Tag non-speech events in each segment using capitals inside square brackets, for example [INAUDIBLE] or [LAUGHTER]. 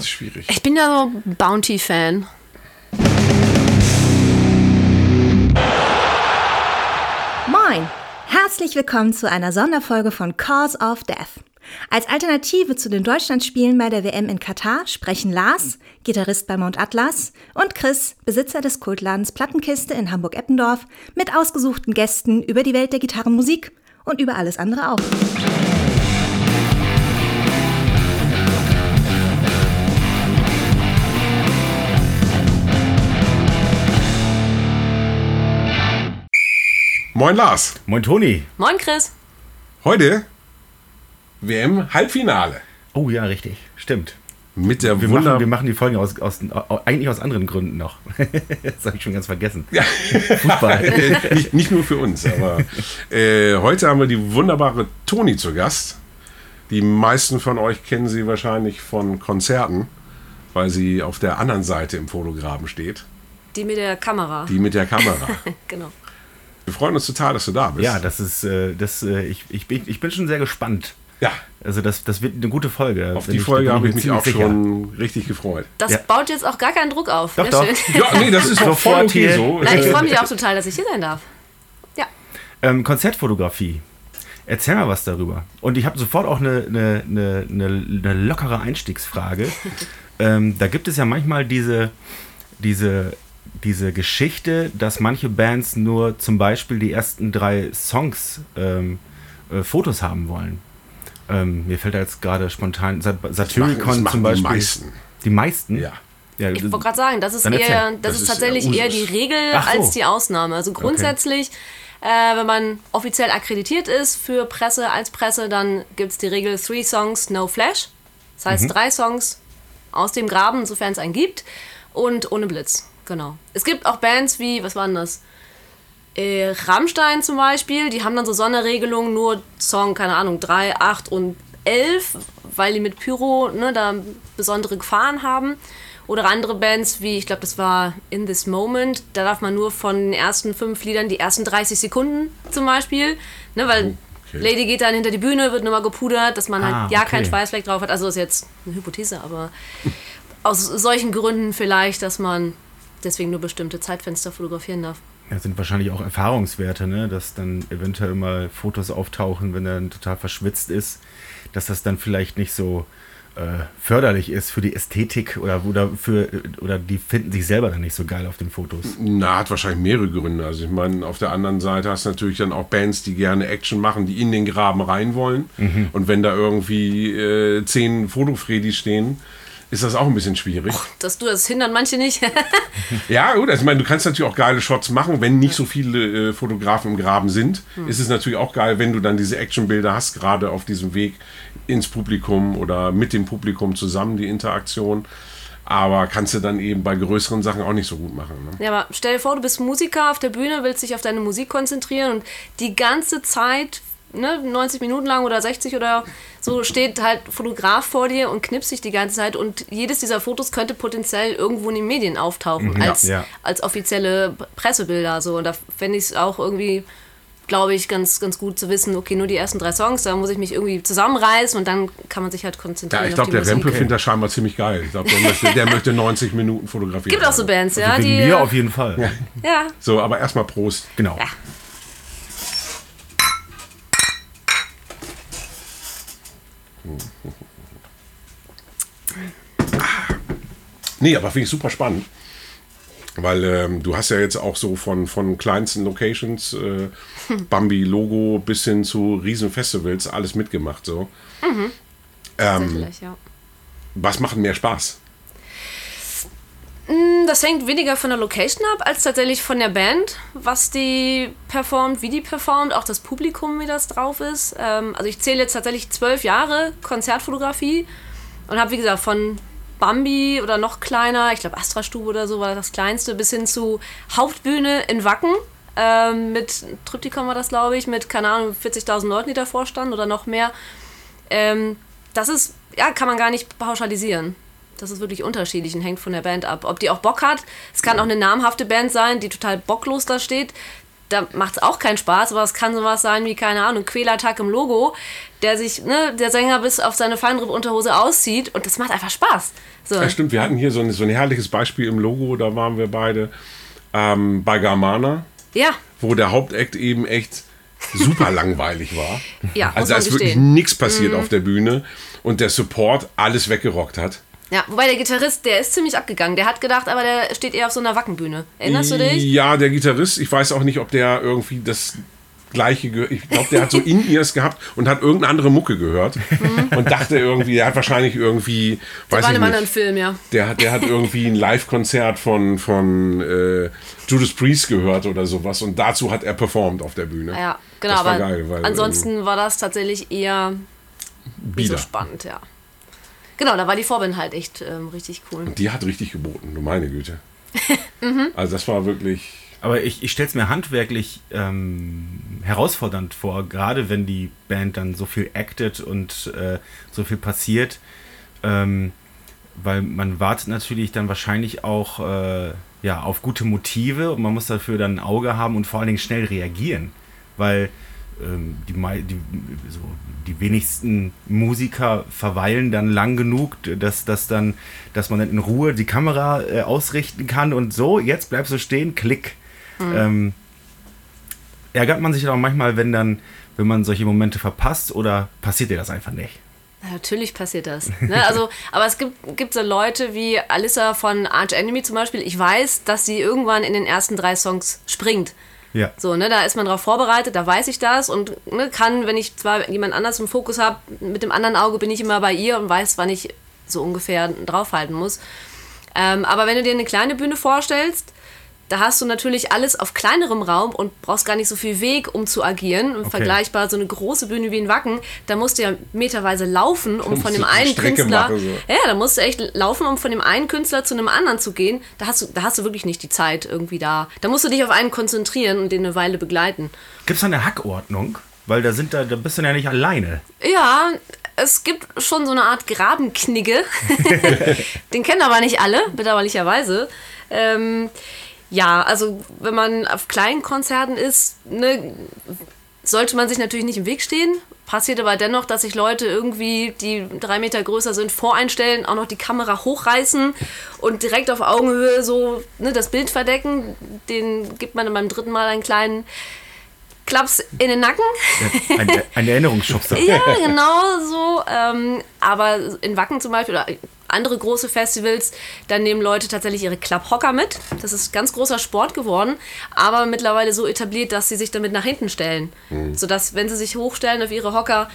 Das ist schwierig. Ich bin ja so Bounty-Fan. Moin! Herzlich willkommen zu einer Sonderfolge von Cause of Death. Als Alternative zu den Deutschlandspielen bei der WM in Katar sprechen Lars, Gitarrist bei Mount Atlas, und Chris, Besitzer des Kultladens Plattenkiste in Hamburg-Eppendorf, mit ausgesuchten Gästen über die Welt der Gitarrenmusik und über alles andere auch. Moin Lars. Moin Toni. Moin Chris. Heute WM Halbfinale. Oh ja, richtig. Stimmt. Mit der Wir, Wunder machen, wir machen die Folgen aus, aus, eigentlich aus anderen Gründen noch. [LAUGHS] das habe ich schon ganz vergessen. Ja. Fußball. [LAUGHS] nicht, nicht nur für uns, aber äh, heute haben wir die wunderbare Toni zu Gast. Die meisten von euch kennen sie wahrscheinlich von Konzerten, weil sie auf der anderen Seite im Fotograben steht. Die mit der Kamera. Die mit der Kamera. [LAUGHS] genau. Wir freuen uns total, dass du da bist. ja, das ist, äh, das, äh, ich, ich, bin, ich bin schon sehr gespannt. Ja, Also das, das wird eine gute Folge. auf die ich- Folge habe ich mich auch sicher. schon richtig gefreut. Das Ja. baut jetzt auch gar keinen Druck auf. Doch, Sehr doch. schön. Ja, nee, das ist doch voll okay hier. so. Nein, ich freue mich auch total, dass ich hier sein darf. Ja. Ähm, Konzertfotografie. Erzähl mal was darüber. Und ich habe sofort auch eine, eine, eine, eine, eine lockere Einstiegsfrage. [LAUGHS] ähm, da gibt es ja manchmal diese, diese, diese Geschichte, dass manche Bands nur zum Beispiel die ersten drei Songs ähm, äh, Fotos haben wollen. Ähm, mir fällt da jetzt gerade spontan Sat Satyricon zum Beispiel. Die meisten. Die meisten? Ja. ja Ich wollte gerade sagen, das ist eher, das, Das ist ist tatsächlich ja eher die. Regel so. als die Ausnahme. Also grundsätzlich, äh, wenn man offiziell akkreditiert ist für Presse als Presse, dann gibt es die Regel Three Songs, No Flash. Das heißt Mhm. drei Songs aus dem Graben, sofern es einen gibt, und ohne Blitz. Genau. Es gibt auch Bands wie, was waren das? Äh, Rammstein zum Beispiel, die haben dann so Sonderregelungen, nur Song, keine Ahnung, 3, 8 und 11, weil die mit Pyro ne, da besondere Gefahren haben. Oder andere Bands wie, ich glaube, das war In This Moment, da darf man nur von den ersten fünf Liedern die ersten 30 Sekunden zum Beispiel, ne, weil Okay. Lady geht dann hinter die Bühne, wird nochmal gepudert, dass man Ah, halt ja okay. keinen Schweißfleck drauf hat. Also ist jetzt eine Hypothese, aber aus solchen Gründen vielleicht, dass man deswegen nur bestimmte Zeitfenster fotografieren darf. Das sind wahrscheinlich auch Erfahrungswerte, ne? dass dann eventuell mal Fotos auftauchen, wenn er dann total verschwitzt ist, dass das dann vielleicht nicht so äh, förderlich ist für die Ästhetik oder, oder, für, oder die finden sich selber dann nicht so geil auf den Fotos. Na, hat wahrscheinlich mehrere Gründe. Also ich meine, auf der anderen Seite hast du natürlich dann auch Bands, die gerne Action machen, die in den Graben rein wollen. Mhm. Und wenn da irgendwie äh, zehn Fotofredis stehen, ist das auch ein bisschen schwierig. Dass du das hindern manche nicht. [LAUGHS] Ja, gut, also ich meine, du kannst natürlich auch geile Shots machen, wenn nicht so viele äh, Fotografen im Graben sind. Ist es natürlich auch geil, wenn du dann diese Actionbilder hast, gerade auf diesem Weg ins Publikum oder mit dem Publikum zusammen, die Interaktion. Aber kannst du dann eben bei größeren Sachen auch nicht so gut machen. Ne? Ja, aber stell dir vor, du bist Musiker auf der Bühne, willst dich auf deine Musik konzentrieren und die ganze Zeit, ne, 90 Minuten lang oder 60 oder so, steht halt Fotograf vor dir und knipst dich die ganze Zeit und jedes dieser Fotos könnte potenziell irgendwo in den Medien auftauchen Ja. als, Ja. als offizielle Pressebilder. So. Und da fände ich es auch irgendwie, glaube ich, ganz, ganz gut zu wissen, okay, nur die ersten drei Songs, da muss ich mich irgendwie zusammenreißen und dann kann man sich halt konzentrieren. Ja, ich auf glaube, die der Musik. Rempe findet das scheinbar ziemlich geil. Ich glaube, der möchte, der möchte 90 Minuten fotografieren. Gibt auch so Bands, ja, Also Wegen die. mir auf jeden Fall. ja, So, aber erstmal Prost. Genau. Nee, aber finde ich super spannend. Weil ähm, du hast ja jetzt auch so von, von kleinsten Locations, äh, [LAUGHS] Bambi-Logo bis hin zu Riesenfestivals alles mitgemacht. So. Ähm, tatsächlich, ja. was macht mehr Spaß? Das hängt weniger von der Location ab, als tatsächlich von der Band, was die performt, wie die performt, auch das Publikum, wie das drauf ist. Ähm, also ich zähle jetzt tatsächlich zwölf Jahre Konzertfotografie und habe, wie gesagt, von Bambi oder noch kleiner, ich glaube Astra-Stube oder so war das kleinste, bis hin zu Hauptbühne in Wacken. Ähm, mit Triptychon war das, glaube ich, mit, keine Ahnung, 40.000 Leuten, die davor standen oder noch mehr. Ähm, das ist, ja, kann man gar nicht pauschalisieren. Das ist wirklich unterschiedlich und hängt von der Band ab. Ob die auch Bock hat, es kann auch eine namhafte Band sein, die total bocklos da steht. da macht es auch keinen Spaß, aber es kann sowas sein wie, keine Ahnung, Quälertag im Logo, der sich, ne, der Sänger bis auf seine Feinripp-Unterhose auszieht und das macht einfach Spaß. So. Ja, stimmt, wir hatten hier so ein, so ein herrliches Beispiel im Logo, da waren wir beide ähm, bei Garmana, Ja, wo der Hauptakt eben echt super [LAUGHS] langweilig war. Ja, also da ist wirklich. Mhm. nichts passiert auf der Bühne und der Support alles weggerockt hat. Ja, wobei der Gitarrist, der ist ziemlich abgegangen. Der hat gedacht, aber der steht eher auf so einer Wackenbühne. Erinnerst du dich? Ja, der Gitarrist, ich weiß auch nicht, ob der irgendwie das gleiche gehört. Ich glaube, der hat so [LAUGHS] In-Ears gehabt und hat irgendeine andere Mucke gehört und dachte irgendwie, der hat wahrscheinlich irgendwie, Mhm. Der weiß war in einem anderen Film, ja. der hat, der hat irgendwie ein Live-Konzert von, von äh, Judas Priest gehört oder sowas und dazu hat er performt auf der Bühne. Ja, genau, war aber geil, weil, ansonsten war das tatsächlich eher ähm, so spannend, ja. Genau, da war die Vorband halt echt ähm, richtig cool. Die hat richtig geboten, du meine Güte. [LAUGHS] Mhm. Also das war wirklich. Aber ich, ich stelle es mir handwerklich ähm, herausfordernd vor, gerade wenn die Band dann so viel actet und äh, so viel passiert. Ähm, weil man wartet natürlich dann wahrscheinlich auch äh, ja, auf gute Motive und man muss dafür dann ein Auge haben und vor allen Dingen schnell reagieren. Weil ähm, die, die, so, die wenigsten Musiker verweilen dann lang genug, dass, dass, dann, dass man dann in Ruhe die Kamera äh, ausrichten kann und so, jetzt bleibst du stehen, klick. Ähm, ärgert man sich auch manchmal, wenn dann, wenn man solche Momente verpasst oder passiert dir das einfach nicht? Natürlich passiert das. Ne? Also, [LAUGHS] aber es gibt, gibt so Leute wie Alyssa von Arch Enemy zum Beispiel. Ich weiß, dass sie irgendwann in den ersten drei Songs springt. Ja. So, ne, da ist man drauf vorbereitet, da weiß ich das und ne, kann, wenn ich zwar jemand anders im Fokus habe, mit dem anderen Auge bin ich immer bei ihr und weiß, wann ich so ungefähr draufhalten muss. Ähm, aber wenn du dir eine kleine Bühne vorstellst, da hast du natürlich alles auf kleinerem Raum und brauchst gar nicht so viel Weg, um zu agieren. Und Vergleichbar so eine große Bühne wie in Wacken, da musst du ja meterweise laufen, um von dem einen Strecke Künstler. so. Ja, da musst du echt laufen, um von dem einen Künstler zu einem anderen zu gehen. Da hast du, da hast du wirklich nicht die Zeit irgendwie da. Da musst du dich auf einen konzentrieren und den eine Weile begleiten. Gibt es da eine Hackordnung? Weil da sind da, da bist du ja nicht alleine. Ja, es gibt schon so eine Art Grabenknigge. [LAUGHS] Den kennen aber nicht alle, bedauerlicherweise. Ähm, ja, also wenn man auf kleinen Konzerten ist, ne, sollte man sich natürlich nicht im Weg stehen. Passiert aber dennoch, dass sich Leute irgendwie, die drei Meter größer sind, voreinstellen, auch noch die Kamera hochreißen und direkt auf Augenhöhe so ne, das Bild verdecken. Den gibt man dann beim dritten Mal einen kleinen Klaps in den Nacken. Ein, ein Erinnerungsschubser. [LAUGHS] Ja, genau so. Ähm, aber in Wacken zum Beispiel oder andere große Festivals, dann nehmen Leute tatsächlich ihre Klapphocker mit. Das ist ganz großer Sport geworden, aber mittlerweile so etabliert, dass sie sich damit nach hinten stellen. Sodass, wenn sie sich hochstellen auf ihre Hocker,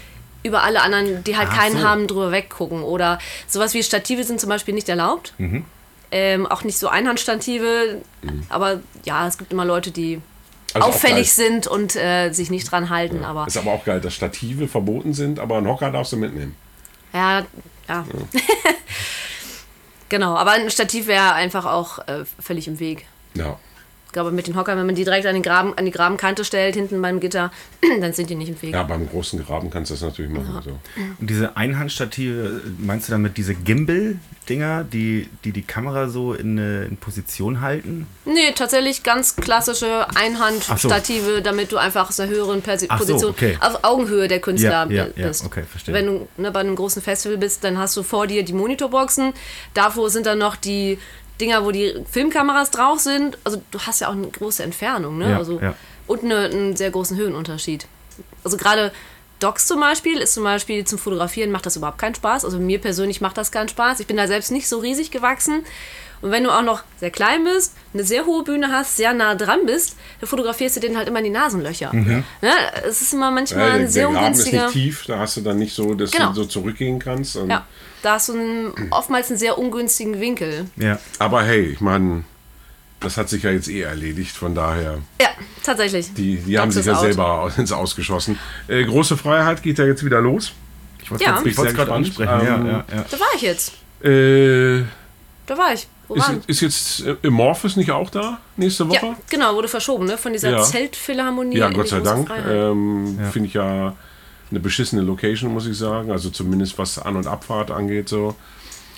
über alle anderen, die halt Ach keinen so. haben, drüber weggucken. Oder sowas wie Stative sind zum Beispiel nicht erlaubt. Ähm, auch nicht so Einhandstative. Aber ja, es gibt immer Leute, die Also auffällig sind und äh, sich nicht dran halten. Aber Ist aber auch geil, dass Stative verboten sind, aber einen Hocker darfst du mitnehmen. Ja, ja. [LAUGHS] genau, aber ein Stativ wäre einfach auch äh, völlig im Weg. Ja. Ich glaube, mit den Hockern, wenn man die direkt an, den Graben, an die Grabenkante stellt, hinten beim Gitter, [CLEARS THROAT] dann sind die nicht im Weg. Ja, beim großen Graben kannst du das natürlich machen. So. Und diese Einhandstative, meinst du damit diese Gimbal-Dinger, die, die die Kamera so in, in Position halten? Nee, tatsächlich ganz klassische Einhandstative, damit du einfach aus einer höheren Persi Ach so, Position okay. auf Augenhöhe der Künstler Ja, ja, ja, bist. okay, verstehe. Wenn du ne, bei einem großen Festival bist, dann hast du vor dir die Monitorboxen. Davor sind dann noch die Dinger, wo die Filmkameras drauf sind. Also du hast ja auch eine große Entfernung, ne? Ja, also, ja. Und eine, einen sehr großen Höhenunterschied. Also gerade Docs zum Beispiel ist zum Beispiel zum Fotografieren macht das überhaupt keinen Spaß. Also mir persönlich macht das keinen Spaß. Ich bin da selbst nicht so riesig gewachsen. Und wenn du auch noch sehr klein bist, eine sehr hohe Bühne hast, sehr nah dran bist, dann fotografierst du denen halt immer in die Nasenlöcher. Mhm. Ne? Es ist immer manchmal Ja, der, ein der sehr Graben ist ungünstiger. nicht tief, da hast du dann nicht so, dass Genau. du so zurückgehen kannst. Ja, da hast du einen, oftmals einen sehr ungünstigen Winkel. Ja. Aber hey, ich meine, das hat sich ja jetzt eh erledigt, von daher, Ja, tatsächlich. die, die haben sich ja out. selber ins Ausgeschossen. Äh, große Freiheit geht ja jetzt wieder los. Ich wollte Ja. es gerade gespannt. ansprechen. Ähm, ja, ja, ja. Da war ich jetzt. Äh, Da war ich. Wo ist, waren? ist jetzt äh, Amorphis nicht auch da nächste Woche? Ja, genau, wurde verschoben, ne? Von dieser Ja. Zeltphilharmonie. Ja, Gott sei Dank. Ähm, Finde ich ja eine beschissene Location, muss ich sagen. Also zumindest was An- und Abfahrt angeht so.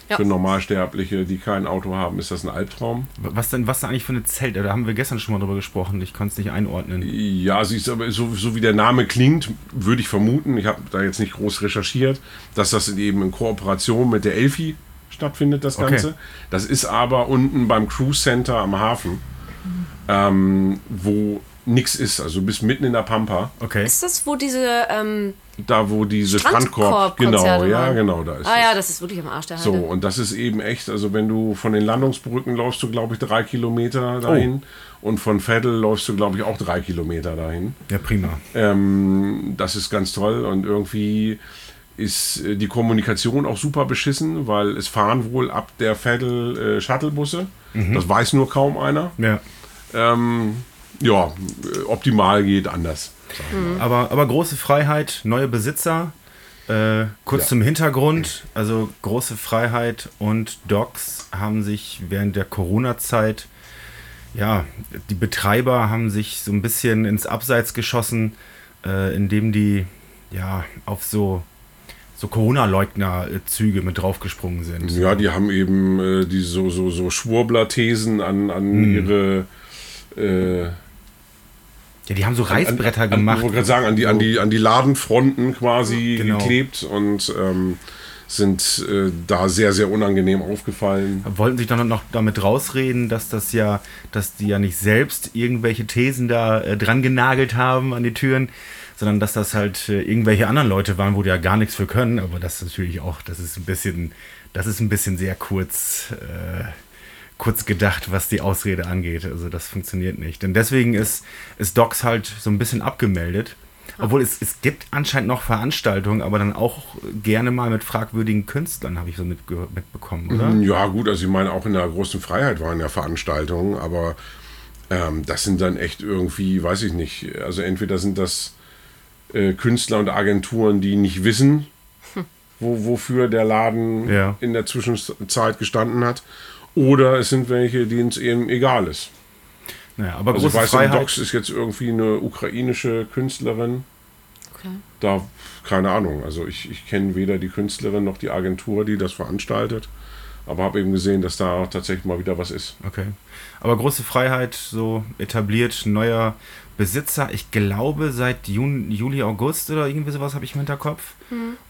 Ja. Für Normalsterbliche, die kein Auto haben, ist das ein Albtraum. Was denn, was denn eigentlich für eine Zelt? Da haben wir gestern schon mal drüber gesprochen. Ich konnte es nicht einordnen. Ja, sie ist aber so, so wie der Name klingt, würde ich vermuten, ich habe da jetzt nicht groß recherchiert, dass das eben in Kooperation mit der Elfi stattfindet, das Okay. Ganze. Das ist aber unten beim Cruise Center am Hafen, ähm, wo nichts ist. Also du bist mitten in der Pampa, Okay. Ist das, wo diese ähm, da wo diese Strandkorb, genau, Strandkorb-Konzerte ja, genau, da ist Ah es. ja, das ist wirklich am Arsch der So, Heide. und das ist eben echt, also wenn du von den Landungsbrücken läufst du, glaube ich, drei Kilometer dahin. Und von Veddel läufst du, glaube ich, auch drei Kilometer dahin. Ja, prima. Ähm, das ist ganz toll und irgendwie ist äh, die Kommunikation auch super beschissen, weil es fahren wohl ab der Veddel äh, Shuttlebusse. Das weiß nur kaum einer. Ja. Ähm, ja, äh, optimal geht anders. Aber, aber große Freiheit, neue Besitzer. Äh, kurz Ja. zum Hintergrund, also große Freiheit und Docs haben sich während der Corona-Zeit, ja, die Betreiber haben sich so ein bisschen ins Abseits geschossen, äh, indem die ja auf so, so Corona-Leugner-Züge mit draufgesprungen sind. Ja, die haben eben äh, die so, so, so Schwurbler-Thesen an, an ihre äh, Ja, die haben so Reißbretter an, gemacht. Ich wollte gerade sagen, an die, an, die, an die Ladenfronten quasi Genau. geklebt und ähm, sind äh, da sehr, sehr unangenehm aufgefallen. wollten sich dann noch damit rausreden, dass das ja, dass die ja nicht selbst irgendwelche Thesen da äh, dran genagelt haben an die Türen, sondern dass das halt äh, irgendwelche anderen Leute waren, wo die ja gar nichts für können. Aber das ist natürlich auch, das ist ein bisschen, das ist ein bisschen sehr kurz, äh, kurz gedacht, was die Ausrede angeht. Also das funktioniert nicht. Denn deswegen ist, ist Docs halt so ein bisschen abgemeldet. Obwohl es, es gibt anscheinend noch Veranstaltungen, aber dann auch gerne mal mit fragwürdigen Künstlern, habe ich so mitge mitbekommen, oder? Ja, gut, also ich meine, auch in der großen Freiheit waren ja Veranstaltungen, aber ähm, das sind dann echt irgendwie, weiß ich nicht, also entweder sind das äh, Künstler und Agenturen, die nicht wissen, wo, wofür der Laden Ja. in der Zwischenzeit gestanden hat, oder es sind welche, denen es eben egal ist. Naja, aber Also große weiß, Freiheit. Docs ist jetzt irgendwie eine ukrainische Künstlerin. Okay. Da, keine Ahnung. Also ich, ich kenne weder die Künstlerin noch die Agentur, die das veranstaltet. Aber habe eben gesehen, dass da tatsächlich mal wieder was ist. Okay. Aber große Freiheit, so etabliert, neuer Besitzer, ich glaube seit Juni, Juli, August oder irgendwie sowas habe ich im Hinterkopf.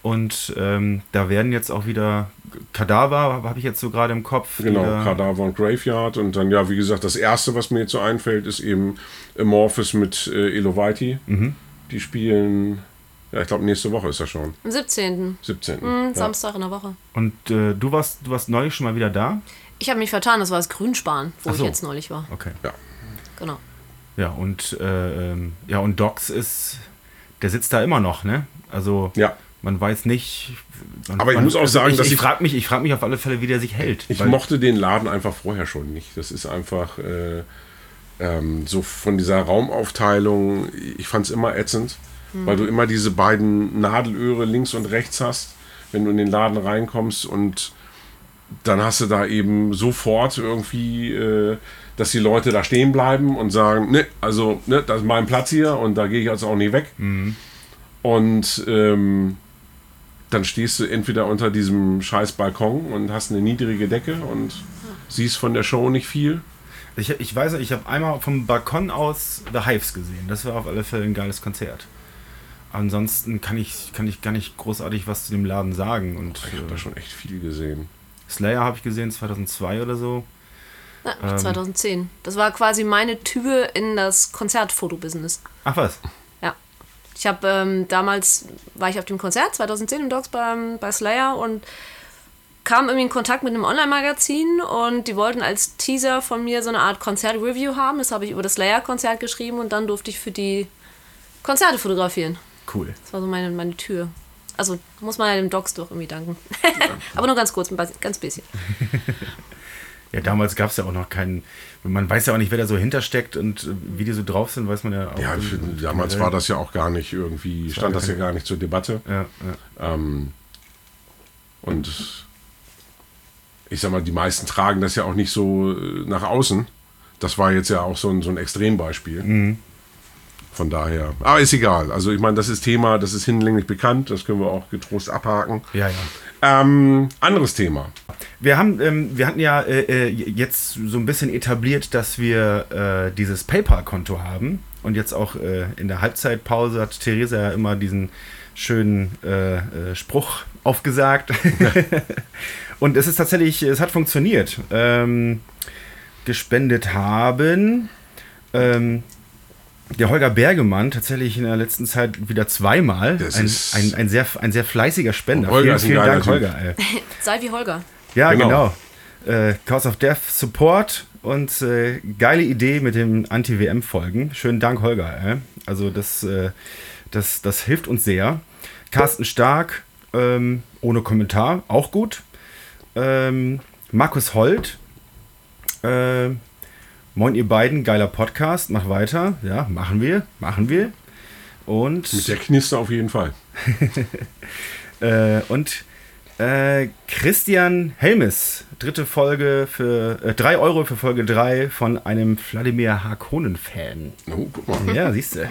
Und ähm, da werden jetzt auch wieder Kadaver, habe ich jetzt so gerade im Kopf. Genau, Cadaver und Graveyard. Und dann, ja, wie gesagt, das erste, was mir jetzt so einfällt, ist eben Amorphis mit äh, Eloviti. Mhm. Die spielen, ja, ich glaube, nächste Woche ist das schon. Am 17. 17. Hm, ja. Samstag in der Woche. Und äh, du warst, du warst neulich schon mal wieder da? Ich habe mich vertan, das war das Grünspan, wo so. ich jetzt neulich war. Okay. ja. Genau. Ja, und äh, ähm, ja, und Docs ist, der sitzt da immer noch, ne? Also Ja. man weiß nicht. Man, Aber ich man, muss auch sagen, ich, dass ich ich- frage mich, ich frage mich auf alle Fälle, wie der sich hält. Ich weil- mochte den Laden einfach vorher schon nicht. Das ist einfach äh, ähm, so von dieser Raumaufteilung, ich fand es immer ätzend, weil du immer diese beiden Nadelöhre links und rechts hast, wenn du in den Laden reinkommst und dann hast du da eben sofort irgendwie, äh, dass die Leute da stehen bleiben und sagen, ne, also, ne, das ist mein Platz hier und da gehe ich jetzt auch nicht weg. Und ähm, dann stehst du entweder unter diesem scheiß Balkon und hast eine niedrige Decke und siehst von der Show nicht viel. Ich, ich weiß, ich habe einmal vom Balkon aus The Hives gesehen. Das war auf alle Fälle ein geiles Konzert. Ansonsten kann ich, kann ich gar nicht großartig was zu dem Laden sagen. Und Ich habe da äh, schon echt viel gesehen. Slayer habe ich gesehen, 2002 oder so. Ja, Ähm. 2010. Das war quasi meine Tür in das Konzertfotobusiness. Ach was? Ja. Ich habe ähm, damals, war ich auf dem Konzert 2010 im Docs beim, bei Slayer und kam irgendwie in Kontakt mit einem Online-Magazin und die wollten als Teaser von mir so eine Art Konzert-Review haben. Das habe ich über das Slayer-Konzert geschrieben und dann durfte ich für die Konzerte fotografieren. Cool. Das war so meine, meine Tür. Also muss man ja dem Docs doch irgendwie danken. [LAUGHS] Aber nur ganz kurz, ganz bisschen. [LAUGHS] Ja, damals gab es ja auch noch keinen. Man weiß ja auch nicht, wer da so hintersteckt und äh, wie die so drauf sind, weiß man ja auch. Ja, für, damals generell. war das ja auch gar nicht irgendwie, stand das ja gar nicht zur Debatte. Ja, ja. Ähm, und ich sag mal, die meisten tragen das ja auch nicht so äh, nach außen. Das war jetzt ja auch so ein, so ein Extrembeispiel. Von daher. Aber ist egal. Also ich meine, das ist Thema, das ist hinlänglich bekannt, das können wir auch getrost abhaken. ja, ja. Ähm, anderes Thema. Wir haben, ähm, wir hatten ja äh, äh, jetzt so ein bisschen etabliert, dass wir äh, dieses PayPal-Konto haben. Und jetzt auch äh, in der Halbzeitpause hat Theresa ja immer diesen schönen äh, äh, Spruch aufgesagt. [LAUGHS] Und es ist tatsächlich, es hat funktioniert. Ähm, gespendet haben ähm, der Holger Bergemann tatsächlich in der letzten Zeit wieder zweimal. Das Ein, ist- ein, ein, sehr, ein sehr fleißiger Spender. Holger vielen, vielen Dank, Typ. Holger. Ey. [LAUGHS] Sei wie Holger. Ja, Genau. genau. Äh, Cause of Death Support und äh, geile Idee mit den Anti-WM-Folgen. Schönen Dank, Holger. Ey. Also das, äh, das, das hilft uns sehr. Carsten Stark, ähm, ohne Kommentar, auch gut. Ähm, Markus Holt, äh, moin ihr beiden, geiler Podcast, mach weiter. Ja, machen wir, machen wir. Und Mit der Knister auf jeden Fall. [LAUGHS] äh, und äh, Christian Helmes, dritte Folge für äh, 3 Euro für Folge 3 von einem Wladimir Harkonnen-Fan. Oh, guck mal. Ja, siehst du. Ja,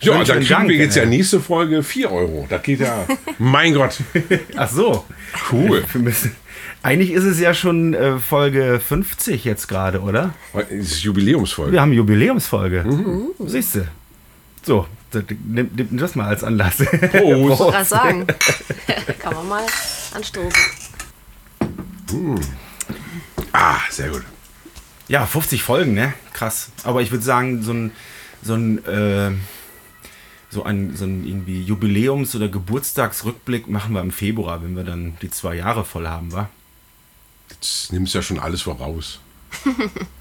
Schönen, dann kriegen Dank, wir jetzt ja ey. nächste Folge 4 Euro. Das geht ja. mein Gott. [LAUGHS] Ach so. Cool. Wir müssen, eigentlich ist es ja schon äh, Folge 50 jetzt gerade, oder? Das ist Jubiläumsfolge. Wir haben Jubiläumsfolge. Mhm. Siehst du. So, das- nimm, nimm das mal als Anlass. Prost. Was sagen? [LAUGHS] Kann man mal anstoßen. Ah, sehr gut. Ja, 50 Folgen, ne? Krass. Aber ich würde sagen, so ein, so ein, äh, so ein, so ein irgendwie Jubiläums- oder Geburtstagsrückblick machen wir im Februar, wenn wir dann die zwei Jahre voll haben, wa? Jetzt nimmst du ja schon alles voraus. [LAUGHS]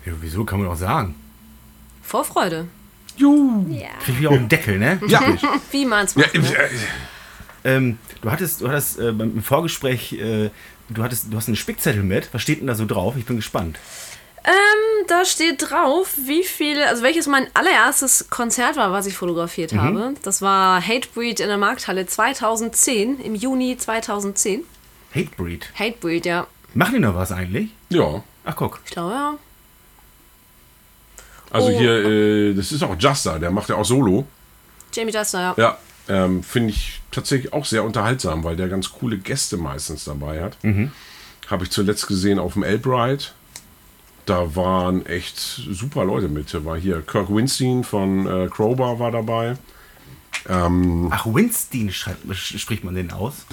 Ja, wieso kann man auch sagen? Vorfreude. Krieg ich auch einen Deckel, ne? [LAUGHS] Ja. [LAUGHS] Wie man es ja macht. ne? äh, Ähm, du hattest, du hattest äh, beim im Vorgespräch, äh, du hattest, du hast einen Spickzettel mit. Was steht denn da so drauf? Ich bin gespannt. Ähm, da steht drauf, wie viele, also welches mein allererstes Konzert war, was ich fotografiert Mhm. habe. Das war Hatebreed in der Markthalle 2010, im Juni 2010. Hatebreed. Hatebreed, ja. Machen die noch was eigentlich? ja. Ach, guck. Ich glaube, ja. Also Oh. hier, äh, das ist auch Juster, der macht ja auch Solo. Jamie Duster, ja. Ja. Ähm, Finde ich tatsächlich auch sehr unterhaltsam, weil der ganz coole Gäste meistens dabei hat. Habe ich zuletzt gesehen auf dem Elbride. Da waren echt super Leute mit. Da war hier Kirk Winstein von äh, Crowbar war dabei. Ach, Winstein schreibt, sch- spricht man den aus?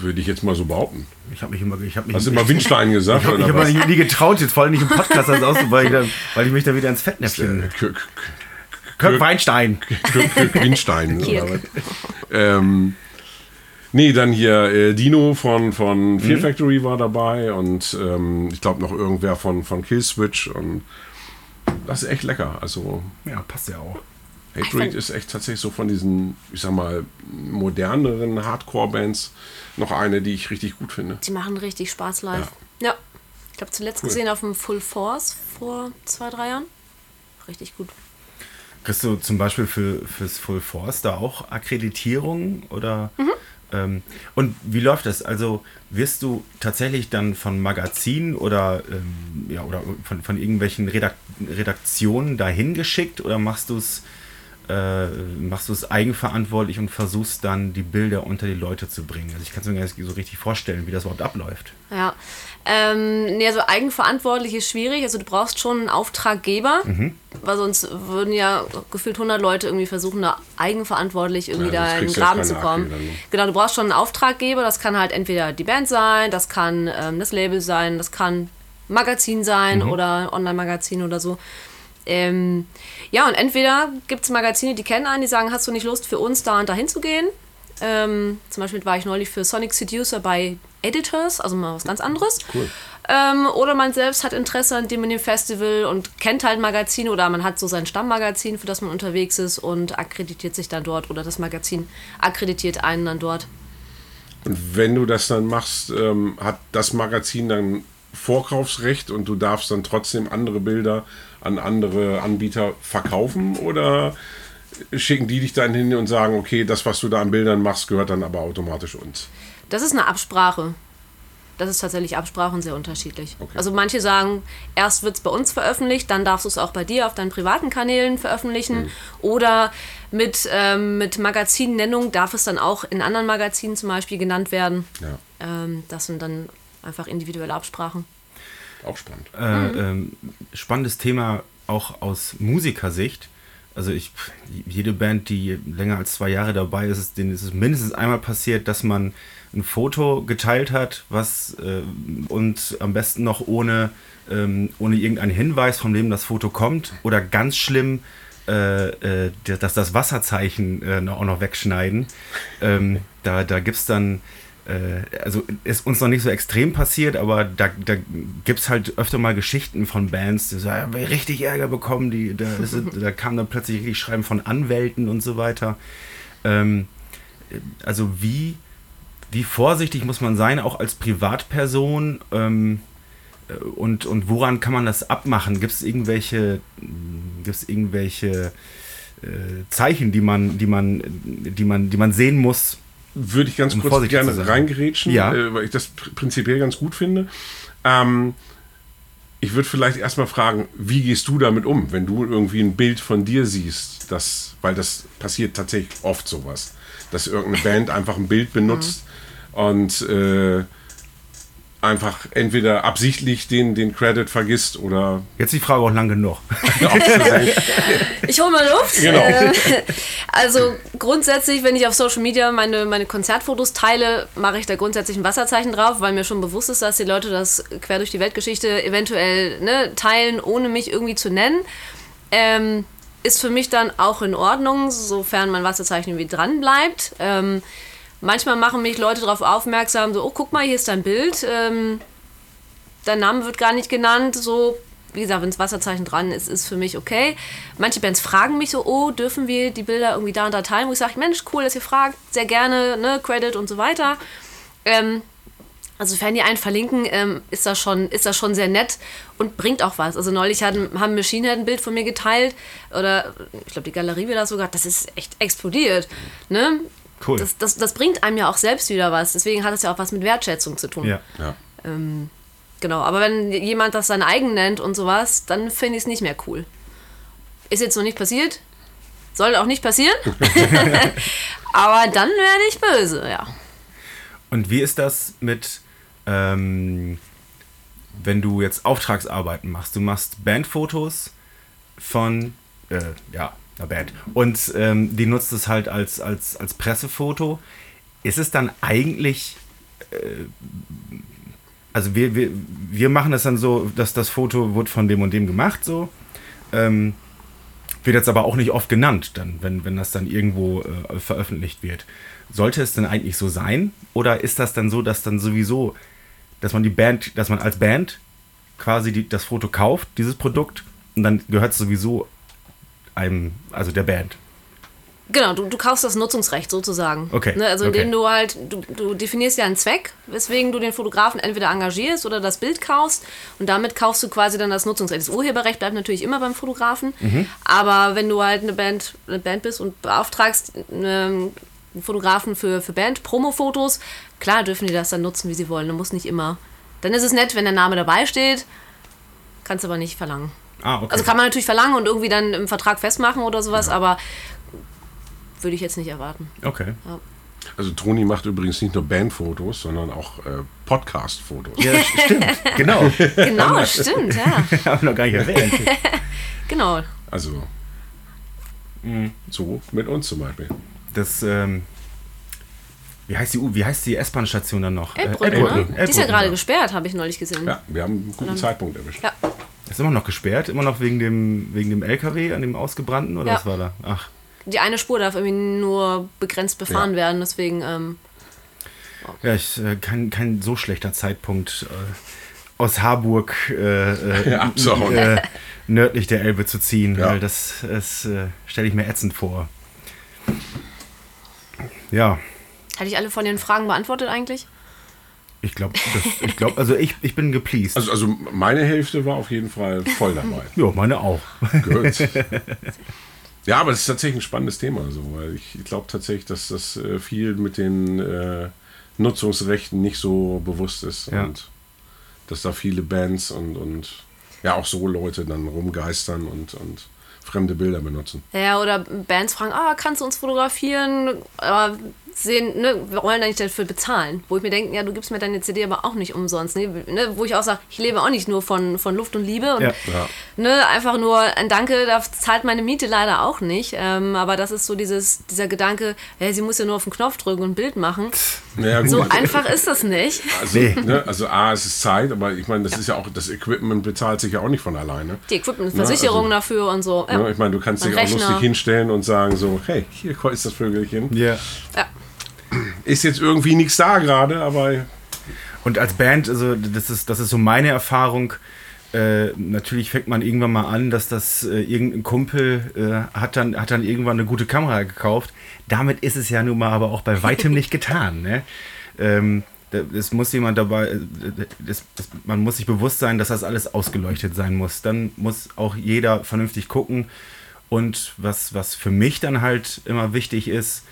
Würde ich jetzt mal so behaupten. Ich habe mich immer, ich habe mich, Hast du immer Windstein [LAUGHS] gesagt? Ich habe mich was? nie getraut, jetzt vor allem nicht im Podcast das auszuprobieren, weil, ich da- weil ich mich da wieder ins Fettnäpfchen. Äh, Kirk, Kirk Weinstein. Kirk, was? Ähm, nee, dann hier äh, Dino von, von Fear Factory war dabei und ähm, ich glaube noch irgendwer von, von Killswitch und das ist echt lecker. Also Ja, passt ja auch. Hatebreed ist echt tatsächlich so von diesen, ich sag mal, moderneren Hardcore-Bands noch eine, die ich richtig gut finde. Die machen richtig Spaß live. Ja. Ich habe zuletzt gesehen auf dem Full Force vor zwei, drei Jahren. Richtig gut. Kriegst du zum Beispiel für, fürs Full Force da auch Akkreditierung oder? Ähm, und wie läuft das? Also wirst du tatsächlich dann von Magazinen oder, ähm, ja, oder von, von irgendwelchen Redak Redaktionen dahin geschickt oder machst du es äh, machst du es eigenverantwortlich und versuchst dann die Bilder unter die Leute zu bringen? Also ich kann es mir gar nicht so richtig vorstellen, wie das überhaupt abläuft. Ja. Ähm, nee, also eigenverantwortlich ist schwierig. Also du brauchst schon einen Auftraggeber, weil sonst würden ja gefühlt 100 Leute irgendwie versuchen, da eigenverantwortlich irgendwie Ja, da in den Graben zu kommen. Ne? Genau, du brauchst schon einen Auftraggeber. Das kann halt entweder die Band sein, das kann ähm, das Label sein, das kann Magazin sein oder Online-Magazin oder so. Ähm, ja, und entweder gibt es Magazine, die kennen einen, die sagen, hast du nicht Lust für uns da und dahin zu gehen? Ähm, zum Beispiel war ich neulich für Sonic Seducer bei Editors, also mal was ganz anderes. Cool. Ähm, oder man selbst hat Interesse an dem und dem Festival und kennt halt Magazine oder man hat so sein Stammmagazin, für das man unterwegs ist und akkreditiert sich dann dort oder das Magazin akkreditiert einen dann dort. Und wenn du das dann machst, ähm, hat das Magazin dann Vorkaufsrecht und du darfst dann trotzdem andere Bilder an andere Anbieter verkaufen oder schicken die dich dann hin und sagen, okay, das, was du da an Bildern machst, gehört dann aber automatisch uns. Das ist eine Absprache. Das ist tatsächlich Absprache und sehr unterschiedlich. Okay. Also manche sagen, erst wird es bei uns veröffentlicht, dann darfst du es auch bei dir auf deinen privaten Kanälen veröffentlichen. Oder mit, ähm, mit Magazinnennung darf es dann auch in anderen Magazinen zum Beispiel genannt werden. Ja. Ähm, das sind dann einfach individuelle Absprachen. Auch spannend. Äh, ähm, spannendes Thema auch aus Musikersicht. Also ich, jede Band, die länger als zwei Jahre dabei ist, denen ist es mindestens einmal passiert, dass man ein Foto geteilt hat, was äh, und am besten noch ohne, ähm, ohne irgendeinen Hinweis, von wem das Foto kommt. Oder ganz schlimm, äh, äh, dass das Wasserzeichen äh, auch noch wegschneiden. Ähm, da da gibt es dann also ist uns noch nicht so extrem passiert, aber da, da gibt es halt öfter mal Geschichten von Bands, die so, ja, richtig Ärger bekommen, die, da, ist, da kam dann plötzlich richtig Schreiben von Anwälten und so weiter. Ähm, also wie, wie vorsichtig muss man sein, auch als Privatperson? Ähm, und, und woran kann man das abmachen? Gibt es irgendwelche, gibt's irgendwelche äh, Zeichen, die man, die, man, die, man, die man sehen muss, würde ich ganz Um kurz gerne reingerätschen, Ja. äh, weil ich das pr- prinzipiell ganz gut finde. Ähm, ich würde vielleicht erstmal fragen, wie gehst du damit um, wenn du irgendwie ein Bild von dir siehst, das, weil das passiert tatsächlich oft sowas, dass irgendeine Band einfach ein Bild benutzt und äh, einfach entweder absichtlich den, den Credit vergisst oder Jetzt die Frage auch lang genug. [LAUGHS] Ich hole mal Luft. Genau. Äh, also grundsätzlich, wenn ich auf Social Media meine, meine Konzertfotos teile, mache ich da grundsätzlich ein Wasserzeichen drauf, weil mir schon bewusst ist, dass die Leute das quer durch die Weltgeschichte eventuell ne, teilen, ohne mich irgendwie zu nennen. Ähm, ist für mich dann auch in Ordnung, sofern mein Wasserzeichen irgendwie dran bleibt. Ähm, manchmal machen mich Leute darauf aufmerksam, so, oh, guck mal, hier ist dein Bild. Ähm, dein Name wird gar nicht genannt, so, wie gesagt, wenn das Wasserzeichen dran ist, ist für mich okay. Manche Bands fragen mich so, oh, dürfen wir die Bilder irgendwie da und da teilen? Wo ich sage, Mensch, cool, dass ihr fragt, sehr gerne, ne, Credit und so weiter. Ähm, also sofern die einen verlinken, ähm, ist, das schon, ist das schon sehr nett und bringt auch was. Also neulich hatten, haben Machine Head ein Bild von mir geteilt oder ich glaube die Galerie wieder sogar, das ist echt explodiert. Ne? Cool. Das, das, das bringt einem ja auch selbst wieder was. Deswegen hat es ja auch was mit Wertschätzung zu tun. Ja. ja. Ähm, genau, aber wenn jemand das sein eigen nennt und sowas, dann finde ich es nicht mehr cool. Ist jetzt noch nicht passiert. Soll auch nicht passieren. [LAUGHS] [LAUGHS] aber dann werde ich böse, ja. Und wie ist das mit, ähm, wenn du jetzt Auftragsarbeiten machst? Du machst Bandfotos von, äh, ja, Band. Und ähm, die nutzt es halt als, als, als Pressefoto. Ist es dann eigentlich, äh, also wir, wir, wir machen das dann so, dass das Foto wird von dem und dem gemacht, so. Ähm, wird jetzt aber auch nicht oft genannt, dann, wenn, wenn das dann irgendwo äh, veröffentlicht wird. Sollte es denn eigentlich so sein? Oder ist das dann so, dass dann sowieso, dass man die Band, dass man als Band quasi die, das Foto kauft, dieses Produkt, und dann gehört es sowieso einem, also der Band. Genau, du, du kaufst das Nutzungsrecht sozusagen. Okay, Ne, also okay. indem du halt, du, du definierst ja einen Zweck, weswegen du den Fotografen entweder engagierst oder das Bild kaufst und damit kaufst du quasi dann das Nutzungsrecht. Das Urheberrecht bleibt natürlich immer beim Fotografen, Mhm. aber wenn du halt eine Band, eine Band bist und beauftragst einen Fotografen für, für Band-Promo-Fotos, klar dürfen die das dann nutzen, wie sie wollen. Du musst nicht immer. Dann ist es nett, wenn der Name dabei steht, kannst aber nicht verlangen. Ah, okay. Also kann man natürlich verlangen und irgendwie dann im Vertrag festmachen oder sowas, aber würde ich jetzt nicht erwarten. okay. Also Toni macht übrigens nicht nur Bandfotos, sondern auch äh, Podcast-Fotos. Ja, stimmt. [LAUGHS] genau. Genau, stimmt, ja. [LAUGHS] Haben wir noch gar nicht erwähnt. [LAUGHS] Genau. Also so mit uns zum Beispiel. Das, ähm, wie heißt die, U- wie heißt die S-Bahn-Station dann noch? Elbbrücke, Äh, ne? Die ist ja Elbbrücke, gerade ja. gesperrt, habe ich neulich gesehen. Ja, wir haben einen guten Zeitpunkt erwischt. Ja. Ist immer noch gesperrt, immer noch wegen dem, wegen dem LKW, an dem ausgebrannten oder Ja. was war da? Ach, Die eine Spur darf irgendwie nur begrenzt befahren Ja. werden, deswegen, ähm, ja, ich, äh, kein, kein so schlechter Zeitpunkt, äh, aus Harburg äh, äh, [LAUGHS] äh, nördlich der Elbe zu ziehen, Ja. weil das, das äh, stelle ich mir ätzend vor. Ja, hatte ich alle von den Fragen beantwortet eigentlich? Ich glaube, ich glaube, also ich, ich bin gepleased. Also, also meine Hälfte war auf jeden Fall voll dabei. [LAUGHS] ja, meine auch. Gut. [LAUGHS] Ja, aber das ist tatsächlich ein spannendes Thema, so, weil ich glaube tatsächlich, dass das äh, viel mit den äh, Nutzungsrechten nicht so bewusst ist Ja. und dass da viele Bands und, und ja auch so Leute dann rumgeistern und, und fremde Bilder benutzen. Ja, oder Bands fragen, ah, kannst du uns fotografieren? Aber sehen, ne, wir wollen da nicht dafür bezahlen. Wo ich mir denke, ja, du gibst mir deine CD aber auch nicht umsonst. Ne? Ne? Wo ich auch sage, ich lebe auch nicht nur von, von Luft und Liebe. Und, Ja. Ja. Ne, einfach nur ein Danke, da zahlt meine Miete leider auch nicht. Ähm, aber das ist so dieses, dieser Gedanke, hey, sie muss ja nur auf den Knopf drücken und ein Bild machen. Naja, gut. So einfach ist das nicht. Also, Nee. ne, also A, es ist Zeit, aber ich meine, das ist ja auch, das Equipment bezahlt sich ja auch nicht von alleine. Die Equipment-Versicherung Ja, dafür und so. Ja. Ne, ich meine, du kannst dich auch lustig hinstellen und sagen so, hey, hier ist das Vögelchen. Ja. Ja. Ist jetzt irgendwie nichts da gerade, aber Und als Band, also das ist, das ist so meine Erfahrung. Äh, natürlich fängt man irgendwann mal an, dass das äh, irgendein Kumpel äh, hat, dann, hat dann irgendwann eine gute Kamera gekauft. Damit ist es ja nun mal aber auch bei weitem nicht getan. Ne? Ähm, es muss jemand dabei, äh, das, das, man muss sich bewusst sein, dass das alles ausgeleuchtet sein muss. Dann muss auch jeder vernünftig gucken. Und was, was für mich dann halt immer wichtig ist,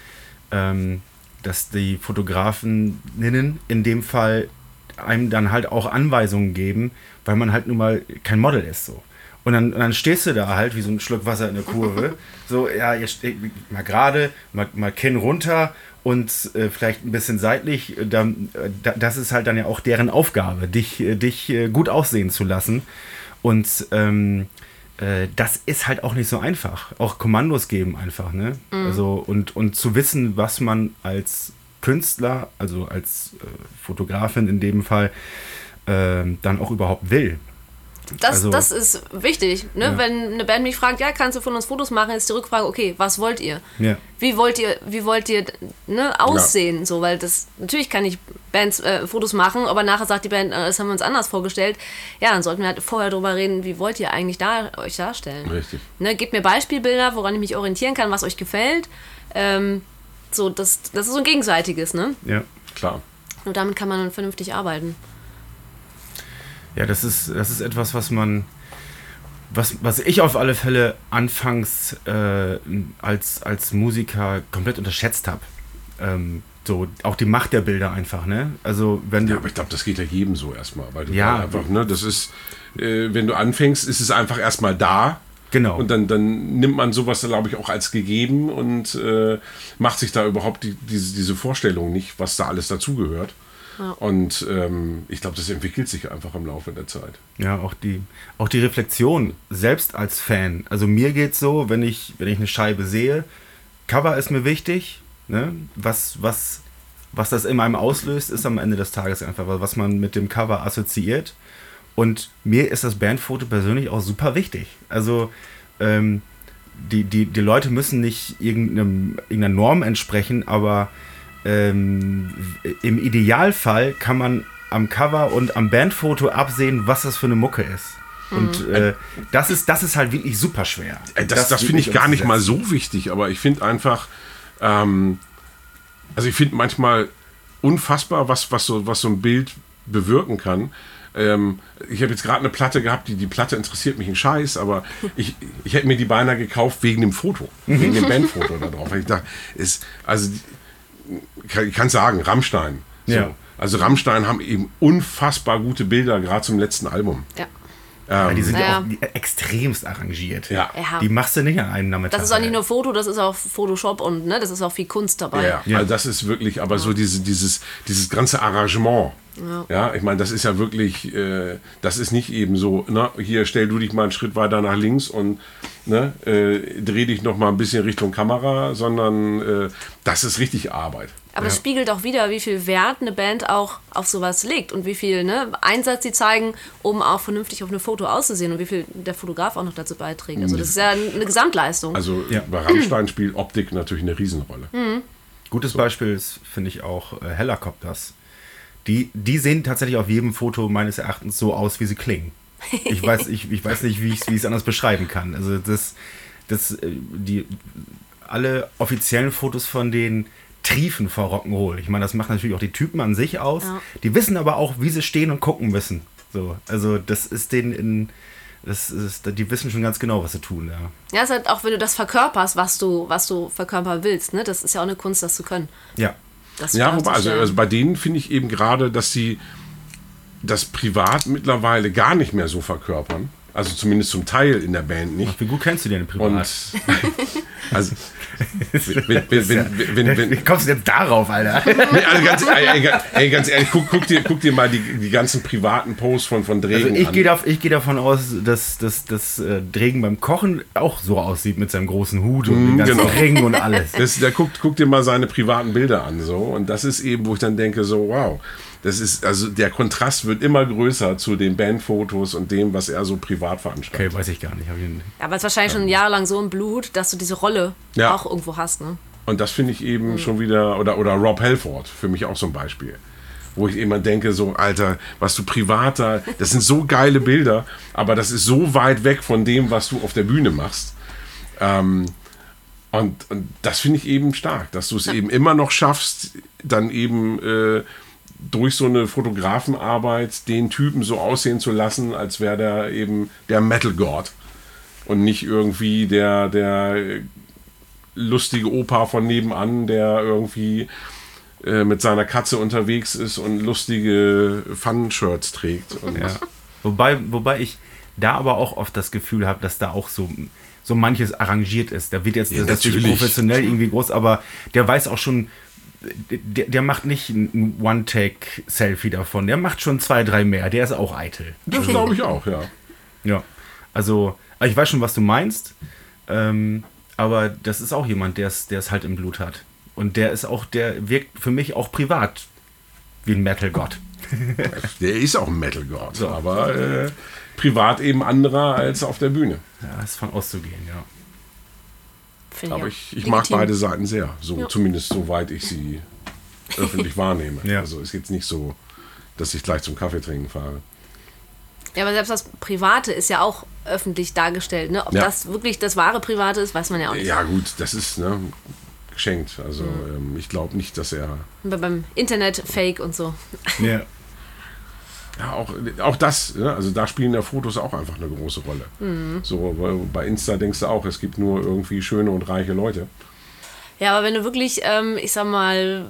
ähm, dass die Fotografinnen in dem Fall einem dann halt auch Anweisungen geben, weil man halt nun mal kein Model ist so. Und dann, und dann stehst du da halt wie so ein Schluck Wasser in der Kurve. [LAUGHS] So, ja, steht mal gerade, mal, mal Kinn runter und äh, vielleicht ein bisschen seitlich. äh, Dann, äh, da- das ist halt dann ja auch deren Aufgabe, dich, äh, dich gut aussehen zu lassen. Und ähm, äh, das ist halt auch nicht so einfach. Auch Kommandos geben einfach, ne? Also, und, und zu wissen, was man als Künstler, also als äh, Fotografin in dem Fall, ähm, dann auch überhaupt will. Das, Also- das ist wichtig. Ne? Ja. Wenn eine Band mich fragt, ja, kannst du von uns Fotos machen, ist die Rückfrage, okay, was wollt ihr? Ja. Wie wollt ihr, wie wollt ihr ne, aussehen? So, weil das, natürlich kann ich Bands äh, Fotos machen, aber nachher sagt die Band, äh, das haben wir uns anders vorgestellt. Ja, dann sollten wir halt vorher drüber reden, wie wollt ihr eigentlich da, euch darstellen? Richtig. Ne, gebt mir Beispielbilder, woran ich mich orientieren kann, was euch gefällt. Ähm, so, das, das ist so ein gegenseitiges, ne? Ja. klar. Nur damit kann man vernünftig arbeiten. Ja, das ist, das ist etwas, was man, was, was ich auf alle Fälle anfangs äh, als, als Musiker komplett unterschätzt habe. Ähm, so, auch die Macht der Bilder einfach, ne? Also, wenn. Ja, aber ich glaube, das geht ja jedem so erstmal. Weil du Ja. einfach, ne, das ist, äh, wenn du anfängst, ist es einfach erstmal da. Genau. Und dann, dann nimmt man sowas, glaube ich, auch als gegeben und äh, macht sich da überhaupt die, diese, diese Vorstellung nicht, was da alles dazugehört. Und ähm, ich glaube, das entwickelt sich einfach im Laufe der Zeit. Ja, auch die, auch die Reflexion selbst als Fan. Also mir geht's so, wenn ich, wenn ich eine Scheibe sehe, Cover ist mir wichtig. Ne? Was, was, was das in einem auslöst, ist am Ende des Tages einfach, was man mit dem Cover assoziiert. Und mir ist das Bandfoto persönlich auch super wichtig. Also ähm, die, die, die Leute müssen nicht irgendeinem, irgendeiner Norm entsprechen, aber ähm, im Idealfall kann man am Cover und am Bandfoto absehen, was das für eine Mucke ist. Und äh, das, ist, das ist halt wirklich super schwer. Äh, Das, das, finde ich gar nicht mal so wichtig, aber ich finde einfach, ähm, also ich finde manchmal unfassbar, was, was, so, was so ein Bild bewirken kann. Ähm, ich habe jetzt gerade eine Platte gehabt, die, die Platte interessiert mich ein Scheiß, aber [LAUGHS] ich, ich hätte mir die beinahe gekauft wegen dem Foto, wegen dem [LAUGHS] Bandfoto da drauf. Weil ich dachte, ist, also ich kann sagen, Rammstein. So. Ja. Also Rammstein haben eben unfassbar gute Bilder, gerade zum letzten Album. Ja. Ja, die sind ja, auch die- extremst arrangiert. Ja. Ja. Die machst du nicht an einem Nachmittag. Das ist auch nicht nur Foto, das ist auch Photoshop und ne, das ist auch viel Kunst dabei. Ja, Ja. also das ist wirklich, aber so diese, dieses, dieses ganze Arrangement. Ja, ich meine, das ist ja wirklich, äh, das ist nicht eben so, ne, hier stell du dich mal einen Schritt weiter nach links und ne, äh, dreh dich noch mal ein bisschen Richtung Kamera, sondern äh, das ist richtig Arbeit. Aber es spiegelt auch wieder, wie viel Wert eine Band auch auf sowas legt und wie viel ne, Einsatz sie zeigen, um auch vernünftig auf eine Foto auszusehen und wie viel der Fotograf auch noch dazu beiträgt. Also das ist ja eine Gesamtleistung. Also Ja. bei Rammstein spielt Optik natürlich eine Riesenrolle. Gutes Beispiel ist, finde ich, auch äh, Helicopters. Die, die sehen tatsächlich auf jedem Foto meines Erachtens so aus, wie sie klingen. Ich [LAUGHS] weiß, ich, ich weiß nicht, wie ich es anders beschreiben kann. Also das, das, äh, die, alle offiziellen Fotos von denen triefen vor Rock'n'Roll. Ich meine, das macht natürlich auch die Typen an sich aus. Ja. Die wissen aber auch, wie sie stehen und gucken müssen. So, also das ist denen in, das ist, die wissen schon ganz genau, was sie tun. Ja. Ja, es ist halt auch, wenn du das verkörperst, was du, was du verkörpern willst. Ne? Das ist ja auch eine Kunst, das zu können. ja. Das Ja, wobei, also, also bei denen finde ich eben gerade, dass sie das privat mittlerweile gar nicht mehr so verkörpern. Also zumindest zum Teil in der Band nicht. Wie gut kennst du den privat? Und [LAUGHS] also wenn, wenn, wenn, wenn, Wie kommst du jetzt darauf, Alter? [LAUGHS] Nee, also ganz, ey, ey, ganz ehrlich, guck, guck, dir, guck dir mal die, die ganzen privaten Posts von, von Dregen Also ich an. gehe dav ich geh davon aus, dass, dass, dass äh, Dregen beim Kochen auch so aussieht mit seinem großen Hut und den ganzen genau. Ring und alles. Das, der guckt, guck dir mal seine privaten Bilder an. So. Und das ist eben, wo ich dann denke, so, wow. Das ist, also der Kontrast wird immer größer zu den Bandfotos und dem, was er so privat veranstaltet. Okay, weiß ich gar nicht. Ich Aber es ist wahrscheinlich schon jahrelang so im Blut, dass du diese Rolle Ja. auch irgendwo hast. Ne? Und das finde ich eben schon wieder, oder, oder Rob Halford, für mich auch so ein Beispiel. Wo ich immer denke, so, Alter, was du privater, das sind so geile Bilder, aber das ist so weit weg von dem, was du auf der Bühne machst. Ähm, und, und das finde ich eben stark, dass du es eben immer noch schaffst, dann eben äh, durch so eine Fotografenarbeit den Typen so aussehen zu lassen, als wäre der eben der Metal God und nicht irgendwie der, der lustige Opa von nebenan, der irgendwie äh, mit seiner Katze unterwegs ist und lustige Fun-Shirts trägt. Ja. Wobei, wobei ich da aber auch oft das Gefühl habe, dass da auch so, so manches arrangiert ist. Da wird jetzt Ja, das natürlich. professionell irgendwie groß, aber der weiß auch schon, der, der macht nicht ein One-Take-Selfie davon. Der macht schon zwei, drei mehr. Der ist auch eitel. das glaube ich auch, ja. Ja. Also, ich weiß schon, was du meinst. Ähm, aber das ist auch jemand, der es halt im Blut hat. Und der ist auch, der wirkt für mich auch privat wie ein Metal-Gott. [LAUGHS] Der ist auch ein Metal God, aber äh, privat eben anderer als auf der Bühne. Ja, ist von auszugehen, ja. Finde Aber ich, ich mag beide Seiten sehr, so Ja. zumindest soweit ich sie öffentlich [LAUGHS] wahrnehme. Ja. Also ist jetzt nicht so, dass ich gleich zum Kaffee trinken fahre. Ja, aber selbst das Private ist ja auch öffentlich dargestellt. Ne? Ob Ja. das wirklich das wahre Private ist, weiß man ja auch nicht. Ja gut, das ist ne, geschenkt. Also ähm, ich glaube nicht, dass er Bei- Beim Internet Fake und so. Ja. [LAUGHS] Ja, auch, auch das, ne? also da spielen ja Fotos auch einfach eine große Rolle. So, weil bei Insta denkst du auch, es gibt nur irgendwie schöne und reiche Leute. Ja, aber wenn du wirklich, ähm, ich sag mal,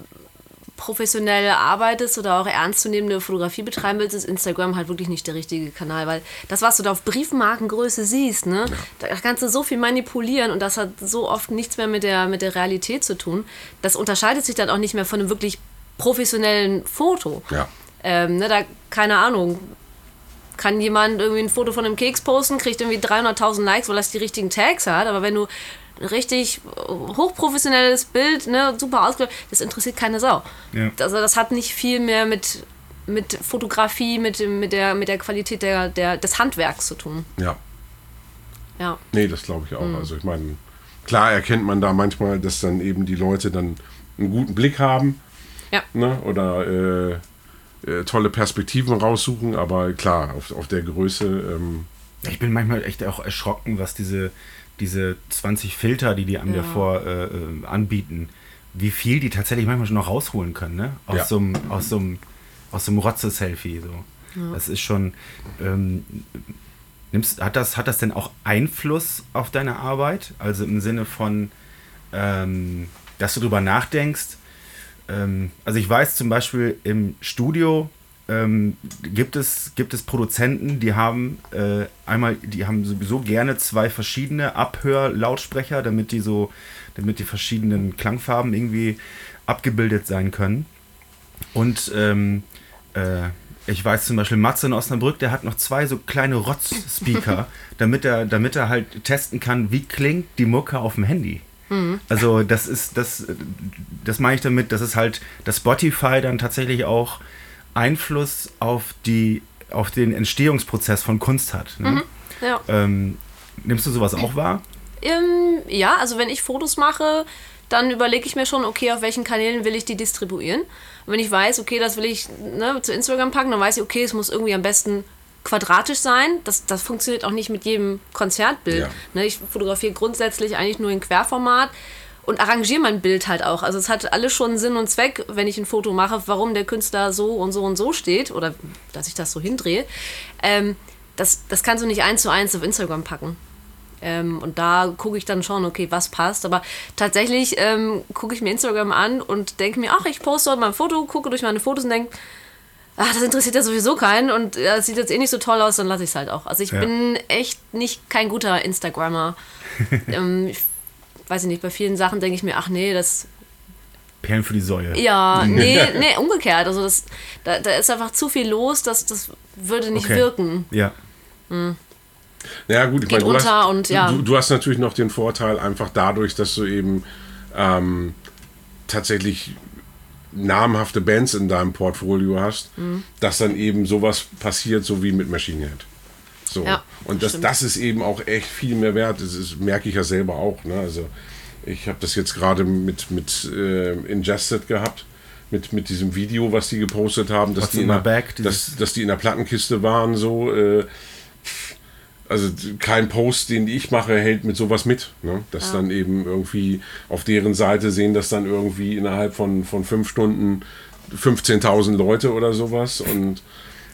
professionell arbeitest oder auch ernstzunehmende Fotografie betreiben willst, ist Instagram halt wirklich nicht der richtige Kanal, weil das, was du da auf Briefmarkengröße siehst, ne, da kannst du so viel manipulieren und das hat so oft nichts mehr mit der, mit der Realität zu tun. Das unterscheidet sich dann auch nicht mehr von einem wirklich professionellen Foto. Ja. Ähm, ne, da, keine Ahnung, kann jemand irgendwie ein Foto von einem Keks posten, kriegt irgendwie 300.000 Likes, weil das die richtigen Tags hat. Aber wenn du ein richtig hochprofessionelles Bild, ne, super ausgeleuchtet, das interessiert keine Sau. Ja. Also das hat nicht viel mehr mit, mit Fotografie, mit, dem- mit, der, mit der Qualität der, der, des Handwerks zu tun. Ja, Ja. nee, das glaube ich auch. Also ich meine, klar erkennt man da manchmal, dass dann eben die Leute dann einen guten Blick haben Ja. ne? oder äh, äh, tolle Perspektiven raussuchen, aber klar, auf, auf der Größe, ähm, Ich bin manchmal echt auch erschrocken, was diese, diese 20 Filter, die die einem Ja. davor äh, äh, anbieten, wie viel die tatsächlich manchmal schon noch rausholen können, ne? Aus Ja. so einem, aus so einem, aus so einem Rotze-Selfie. So. Das ist schon. Ähm, nimmst, hat, das, hat das denn auch Einfluss auf deine Arbeit? Also im Sinne von, ähm, dass du drüber nachdenkst. Ähm, also ich weiß zum Beispiel im Studio ähm, gibt, es, gibt es Produzenten, die haben äh, einmal, die haben sowieso gerne zwei verschiedene Abhörlautsprecher, damit die so, damit die verschiedenen Klangfarben irgendwie abgebildet sein können. Und ähm, äh, ich weiß zum Beispiel, Matze in Osnabrück, der hat noch zwei so kleine Rotz-Speaker, [LAUGHS] damit er, damit er halt testen kann, wie klingt die Mucke auf dem Handy. Also das ist, das, das meine ich damit, dass es halt, dass Spotify dann tatsächlich auch Einfluss auf die, auf den Entstehungsprozess von Kunst hat. Ne? Ja. Ähm, nimmst du sowas auch wahr? Ähm, ja, also wenn ich Fotos mache, dann überlege ich mir schon, okay, auf welchen Kanälen will ich die distribuieren. Und wenn ich weiß, okay, das will ich ne, zu Instagram packen, dann weiß ich, okay, es muss irgendwie am besten quadratisch sein. Das, das funktioniert auch nicht mit jedem Konzertbild. Ja. Ne, ich fotografiere grundsätzlich eigentlich nur in Querformat und arrangiere mein Bild halt auch. Also es hat alles schon Sinn und Zweck, wenn ich ein Foto mache, warum der Künstler so und so und so steht oder dass ich das so hindrehe. Ähm, das, das kannst du nicht eins zu eins auf Instagram packen. Ähm, und da gucke ich dann schon, okay, was passt. Aber tatsächlich ähm, gucke ich mir Instagram an und denke mir, ach, ich poste heute mal ein Foto, gucke durch meine Fotos und denke, ach, das interessiert ja sowieso keinen und ja, das sieht jetzt eh nicht so toll aus, dann lasse ich es halt auch. Also ich Ja. bin echt nicht kein guter Instagrammer. [LAUGHS] ähm, ich weiß ich nicht, bei vielen Sachen denke ich mir, ach nee, das Perlen für die Säue. Ja, [LAUGHS] nee, nee, umgekehrt. Also das, da, da ist einfach zu viel los, das, das würde nicht Okay. wirken. Ja. Ja, gut, ich Geht meine, du, hast, und ja. du, du hast natürlich noch den Vorteil, einfach dadurch, dass du eben ähm, tatsächlich namhafte Bands in deinem Portfolio hast, Mhm. dass dann eben sowas passiert, so wie mit Machine Head. So. Ja, und das, stimmt. das ist eben auch echt viel mehr wert. Das ist, merke ich ja selber auch. Ne? Also ich habe das jetzt gerade mit, mit äh, Ingested gehabt. Mit, mit diesem Video, was die gepostet haben, dass What's die, in der, dieses- dass, dass die in der Plattenkiste waren, so. Äh, also kein Post, den ich mache, hält mit sowas mit. Ne? Dass dann eben irgendwie auf deren Seite sehen, dass dann irgendwie innerhalb von, von fünf Stunden 15.000 Leute oder sowas. Und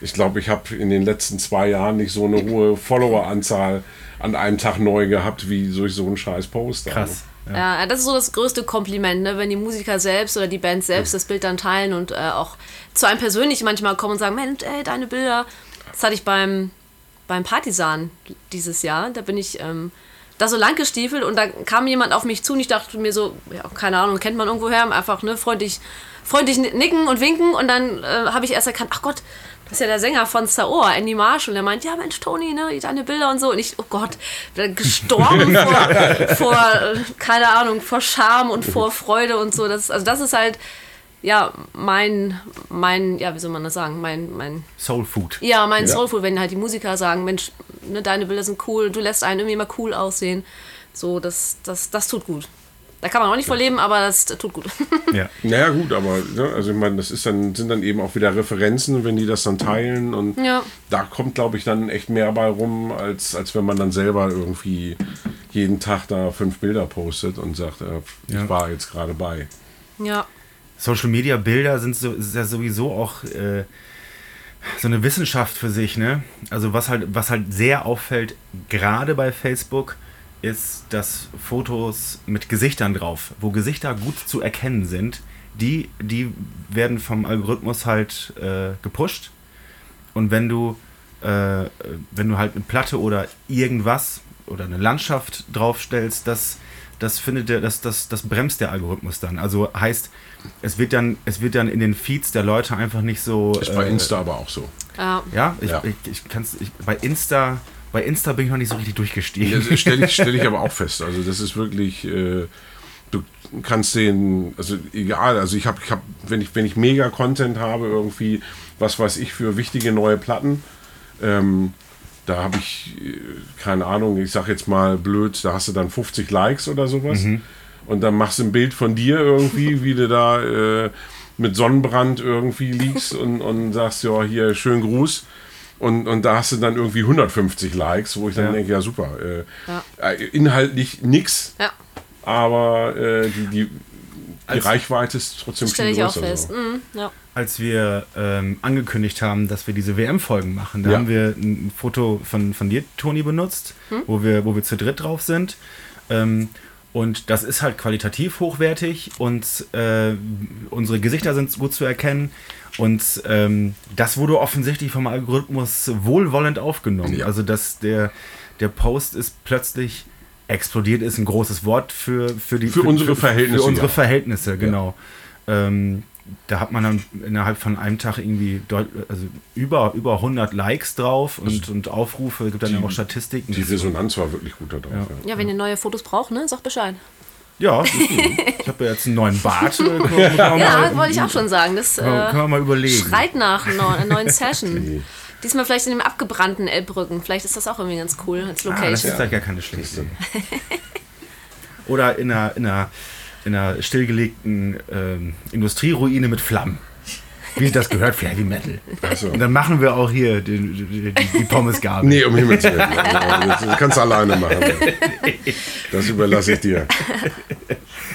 ich glaube, ich habe in den letzten zwei Jahren nicht so eine hohe Followeranzahl an einem Tag neu gehabt, wie durch so einen scheiß Post. Krass. Ne? Ja, das ist so das größte Kompliment, ne? wenn die Musiker selbst oder die Band selbst das Bild dann teilen und äh, auch zu einem persönlich manchmal kommen und sagen, Mensch, ey, deine Bilder. Das hatte ich beim, beim Partisan dieses Jahr. Da bin ich ähm, da so lang gestiefelt und da kam jemand auf mich zu und ich dachte mir so, ja, keine Ahnung, kennt man irgendwoher, einfach ne, freundlich, freundlich nicken und winken und dann äh, habe ich erst erkannt, ach Gott, das ist ja der Sänger von Saor, Andy Marshall. Der meint, ja Mensch, Toni, ne, deine Bilder und so. Und ich, oh Gott, gestorben [LAUGHS] vor, vor, äh, keine Ahnung, vor Scham und vor Freude und so. Das, also das ist halt, ja, mein, mein, ja, wie soll man das sagen, mein, mein, Soul Food. ja, mein Ja. Soulful, wenn halt die Musiker sagen, Mensch, ne, deine Bilder sind cool, du lässt einen irgendwie immer cool aussehen. So, das, das, das tut gut. Da kann man auch nicht vor leben, aber das tut gut. [LAUGHS] Ja. Naja, gut, aber ne, also ich meine, das ist dann, sind dann eben auch wieder Referenzen, wenn die das dann teilen und Ja. da kommt, glaube ich, dann echt mehr bei rum, als, als wenn man dann selber irgendwie jeden Tag da fünf Bilder postet und sagt, äh, ich Ja. war jetzt gerade bei. ja. Social Media Bilder sind so, ist ja sowieso auch äh, so eine Wissenschaft für sich, ne? Also was halt, was halt sehr auffällt, gerade bei Facebook, ist, dass Fotos mit Gesichtern drauf, wo Gesichter gut zu erkennen sind, die, die werden vom Algorithmus halt äh, gepusht. Und wenn du, äh, wenn du halt eine Platte oder irgendwas oder eine Landschaft draufstellst, das, das findet der, das, das, das bremst der Algorithmus dann. Also heißt, es wird dann, es wird dann in den Feeds der Leute einfach nicht so. Ist bei äh, Insta aber auch so. ja. Ja, ich, Ja. ich, ich kann's, ich, bei Insta, bei Insta bin ich noch nicht so richtig durchgestiegen. Das stelle ich, [LAUGHS] stell ich aber auch fest. Also das ist wirklich, äh, du kannst den, also egal, also ich habe, ich hab, wenn ich, wenn ich mega Content habe, irgendwie, was weiß ich, für wichtige neue Platten, ähm, da habe ich, äh, keine Ahnung, ich sag jetzt mal blöd, da hast du dann 50 Likes oder sowas. Und dann machst du ein Bild von dir irgendwie, [LAUGHS] wie du da äh, mit Sonnenbrand irgendwie liegst und, und sagst, ja, hier, schönen Gruß. Und, und da hast du dann irgendwie 150 Likes, wo ich dann Ja. denke, ja super. Äh, Ja. äh, inhaltlich nix, ja. aber äh, die, die, die Reichweite ist trotzdem Das stelle viel ich auch größer. fest. So. Mhm, ja. Als wir ähm, angekündigt haben, dass wir diese WM-Folgen machen, da Ja. haben wir ein Foto von, von dir, Toni, benutzt, wo, wir, wo wir zu dritt drauf sind. Ähm, und das ist halt qualitativ hochwertig und äh, unsere Gesichter sind gut zu erkennen. Und ähm, das wurde offensichtlich vom Algorithmus wohlwollend aufgenommen. Ja. Also, dass der, der Post ist plötzlich explodiert, ist ein großes Wort für, für die Für unsere Verhältnisse, Für unsere ja. Verhältnisse, genau. Ähm, da hat man dann innerhalb von einem Tag irgendwie also über, über 100 Likes drauf und, und Aufrufe, es gibt dann ja auch Statistiken. Die Resonanz war wirklich gut da drauf. Ja. ja, wenn ihr neue Fotos braucht, ne, sagt Bescheid. Ja, ich habe ja jetzt einen neuen Bart. Können wir, können wir Ja, wollte ich auch schon sagen. Das können wir, äh, können wir mal überlegen. schreit nach einer neuen Session. [LAUGHS] Diesmal vielleicht in dem abgebrannten Elbbrücken. Vielleicht ist das auch irgendwie ganz cool als Ah, das Location. ist vielleicht gar keine schlechte Idee. Oder in einer, in einer, in einer stillgelegten ähm, Industrieruine mit Flammen. Wie das gehört für Heavy Metal. So. Und dann machen wir auch hier die, die, die, Pommesgabel. Nee, um Himmels Willen. Also, Das kannst du alleine machen. Das überlasse ich dir.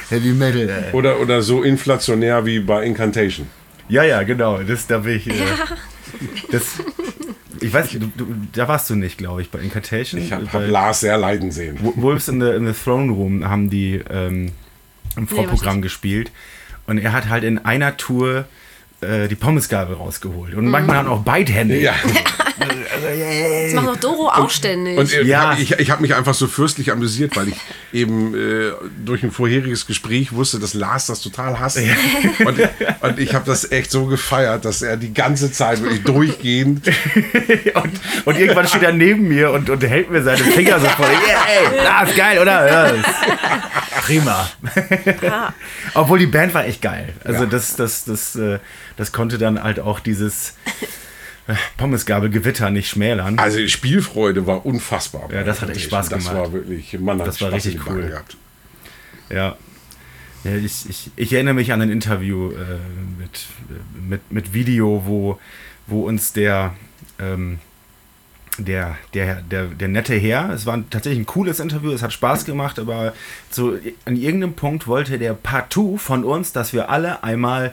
Heavy Metal. Äh. Oder, oder so inflationär wie bei Incantation. Ja, ja, genau. Das, da bin ich. Äh, das, ich weiß nicht, du, du, da warst du nicht, glaube ich, bei Incantation. Ich habe bei hab Lars sehr leiden sehen. Wo- Wolves in the, in the Throne Room haben die ähm, im Vorprogramm gespielt. Und er hat halt in einer Tour äh, die Pommesgabel rausgeholt. Und manchmal dann auch beidhändig. Ja. [LAUGHS] Das macht doch Doro auch ständig. Und äh, Ja. hab- ich, ich habe mich einfach so fürstlich amüsiert, weil ich [LAUGHS] eben äh, durch ein vorheriges Gespräch wusste, dass Lars das total hasst. [LAUGHS] Und, und ich habe das echt so gefeiert, dass er die ganze Zeit wirklich durchgehend. Und, und irgendwann steht er neben mir und, und hält mir seine Finger so vor. Yeah, ey, Lars, geil, oder? Ja, prima. [LAUGHS] Obwohl die Band war echt geil. Also Ja. das, das, das, äh, das konnte dann halt auch dieses äh, Pommesgabelgewitter nicht schmälern. Also die Spielfreude war unfassbar. Ja, das hat echt Spaß das gemacht. war wirklich, Mann, hat Das war Spaß richtig cool. Gehabt. Ja. ja ich, ich, ich erinnere mich an ein Interview äh, mit, mit, mit Video, wo, wo uns der, ähm, der, der, der, der nette Herr, es war tatsächlich ein cooles Interview, es hat Spaß gemacht, aber so an irgendeinem Punkt wollte der partout von uns, dass wir alle einmal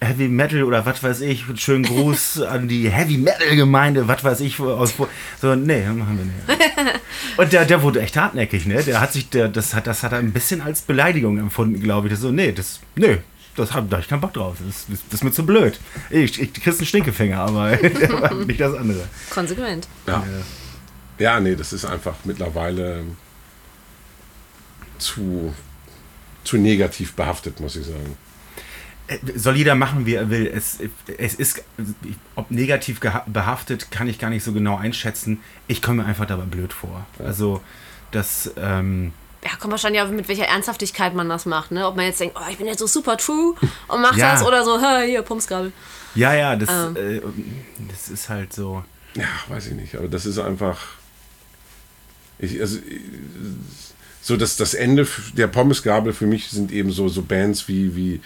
Heavy Metal oder was weiß ich, schönen Gruß [LAUGHS] an die Heavy Metal Gemeinde, was weiß ich, aus, so, nee, machen wir nicht. [LAUGHS] Und der, der wurde echt hartnäckig, ne? Der hat sich, der, das hat, das hat er ein bisschen als Beleidigung empfunden, glaube ich. Das so, nee, das, nee, das hab, da hab ich keinen Bock drauf. Das, das, das ist mir zu blöd. Ich, ich kriegst einen Stinkefinger, aber [LAUGHS] nicht das andere. Konsequent. Ja. ja, nee, das ist einfach mittlerweile zu, zu negativ behaftet, muss ich sagen. Äh, Soll jeder machen, wie er will. Es, es ist, ob negativ behaftet, kann ich gar nicht so genau einschätzen. Ich komme mir einfach dabei blöd vor. Also, das, ähm, Ja, kommt wahrscheinlich auch mit welcher Ernsthaftigkeit man das macht, ne? Ob man jetzt denkt, oh, ich bin jetzt so super true und macht Ja. das oder so, "Ha, hier, Pumpsgabel. ja, ja, das, Ähm. äh, das ist halt so. Ja, weiß ich nicht, aber das ist einfach. Ich, also, so das, das Ende der Pommesgabel für mich sind eben so, so Bands wie, wie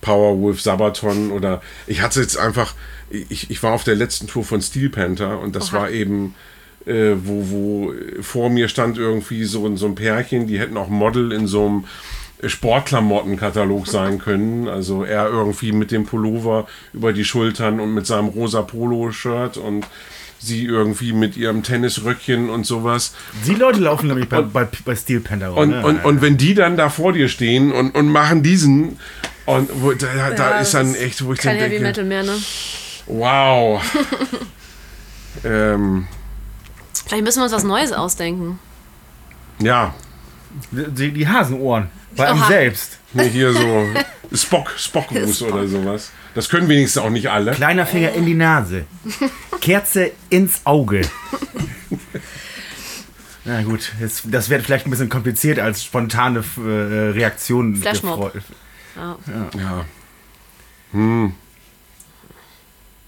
Powerwolf, Sabaton oder ich hatte jetzt einfach, ich, ich war auf der letzten Tour von Steel Panther und das Oha. war eben, äh, wo, wo vor mir stand irgendwie so, ein- so ein Pärchen, die hätten auch Model in so einem Sportklamottenkatalog sein können. Also er irgendwie mit dem Pullover über die Schultern und mit seinem rosa Polo-Shirt und sie irgendwie mit ihrem Tennisröckchen und sowas. Die Leute laufen nämlich bei, bei, bei Steel Panther rum. Und, ne? und, und wenn die dann da vor dir stehen und, und machen diesen und wo, da, da Ja, ist dann echt, wo ich Kein dann Heavy denke, Metal mehr, ne? wow. [LAUGHS] ähm, Vielleicht müssen wir uns was Neues ausdenken. ja, die, die Hasenohren. Bei einem Oha. selbst. nee, hier so [LAUGHS] Spock, Spockgruß oder sowas. Das können wenigstens auch nicht alle. Kleiner Finger in die Nase. Kerze ins Auge. Na gut, jetzt, das wird vielleicht ein bisschen kompliziert als spontane äh, Reaktion. Flashmob. gefreut. Ja.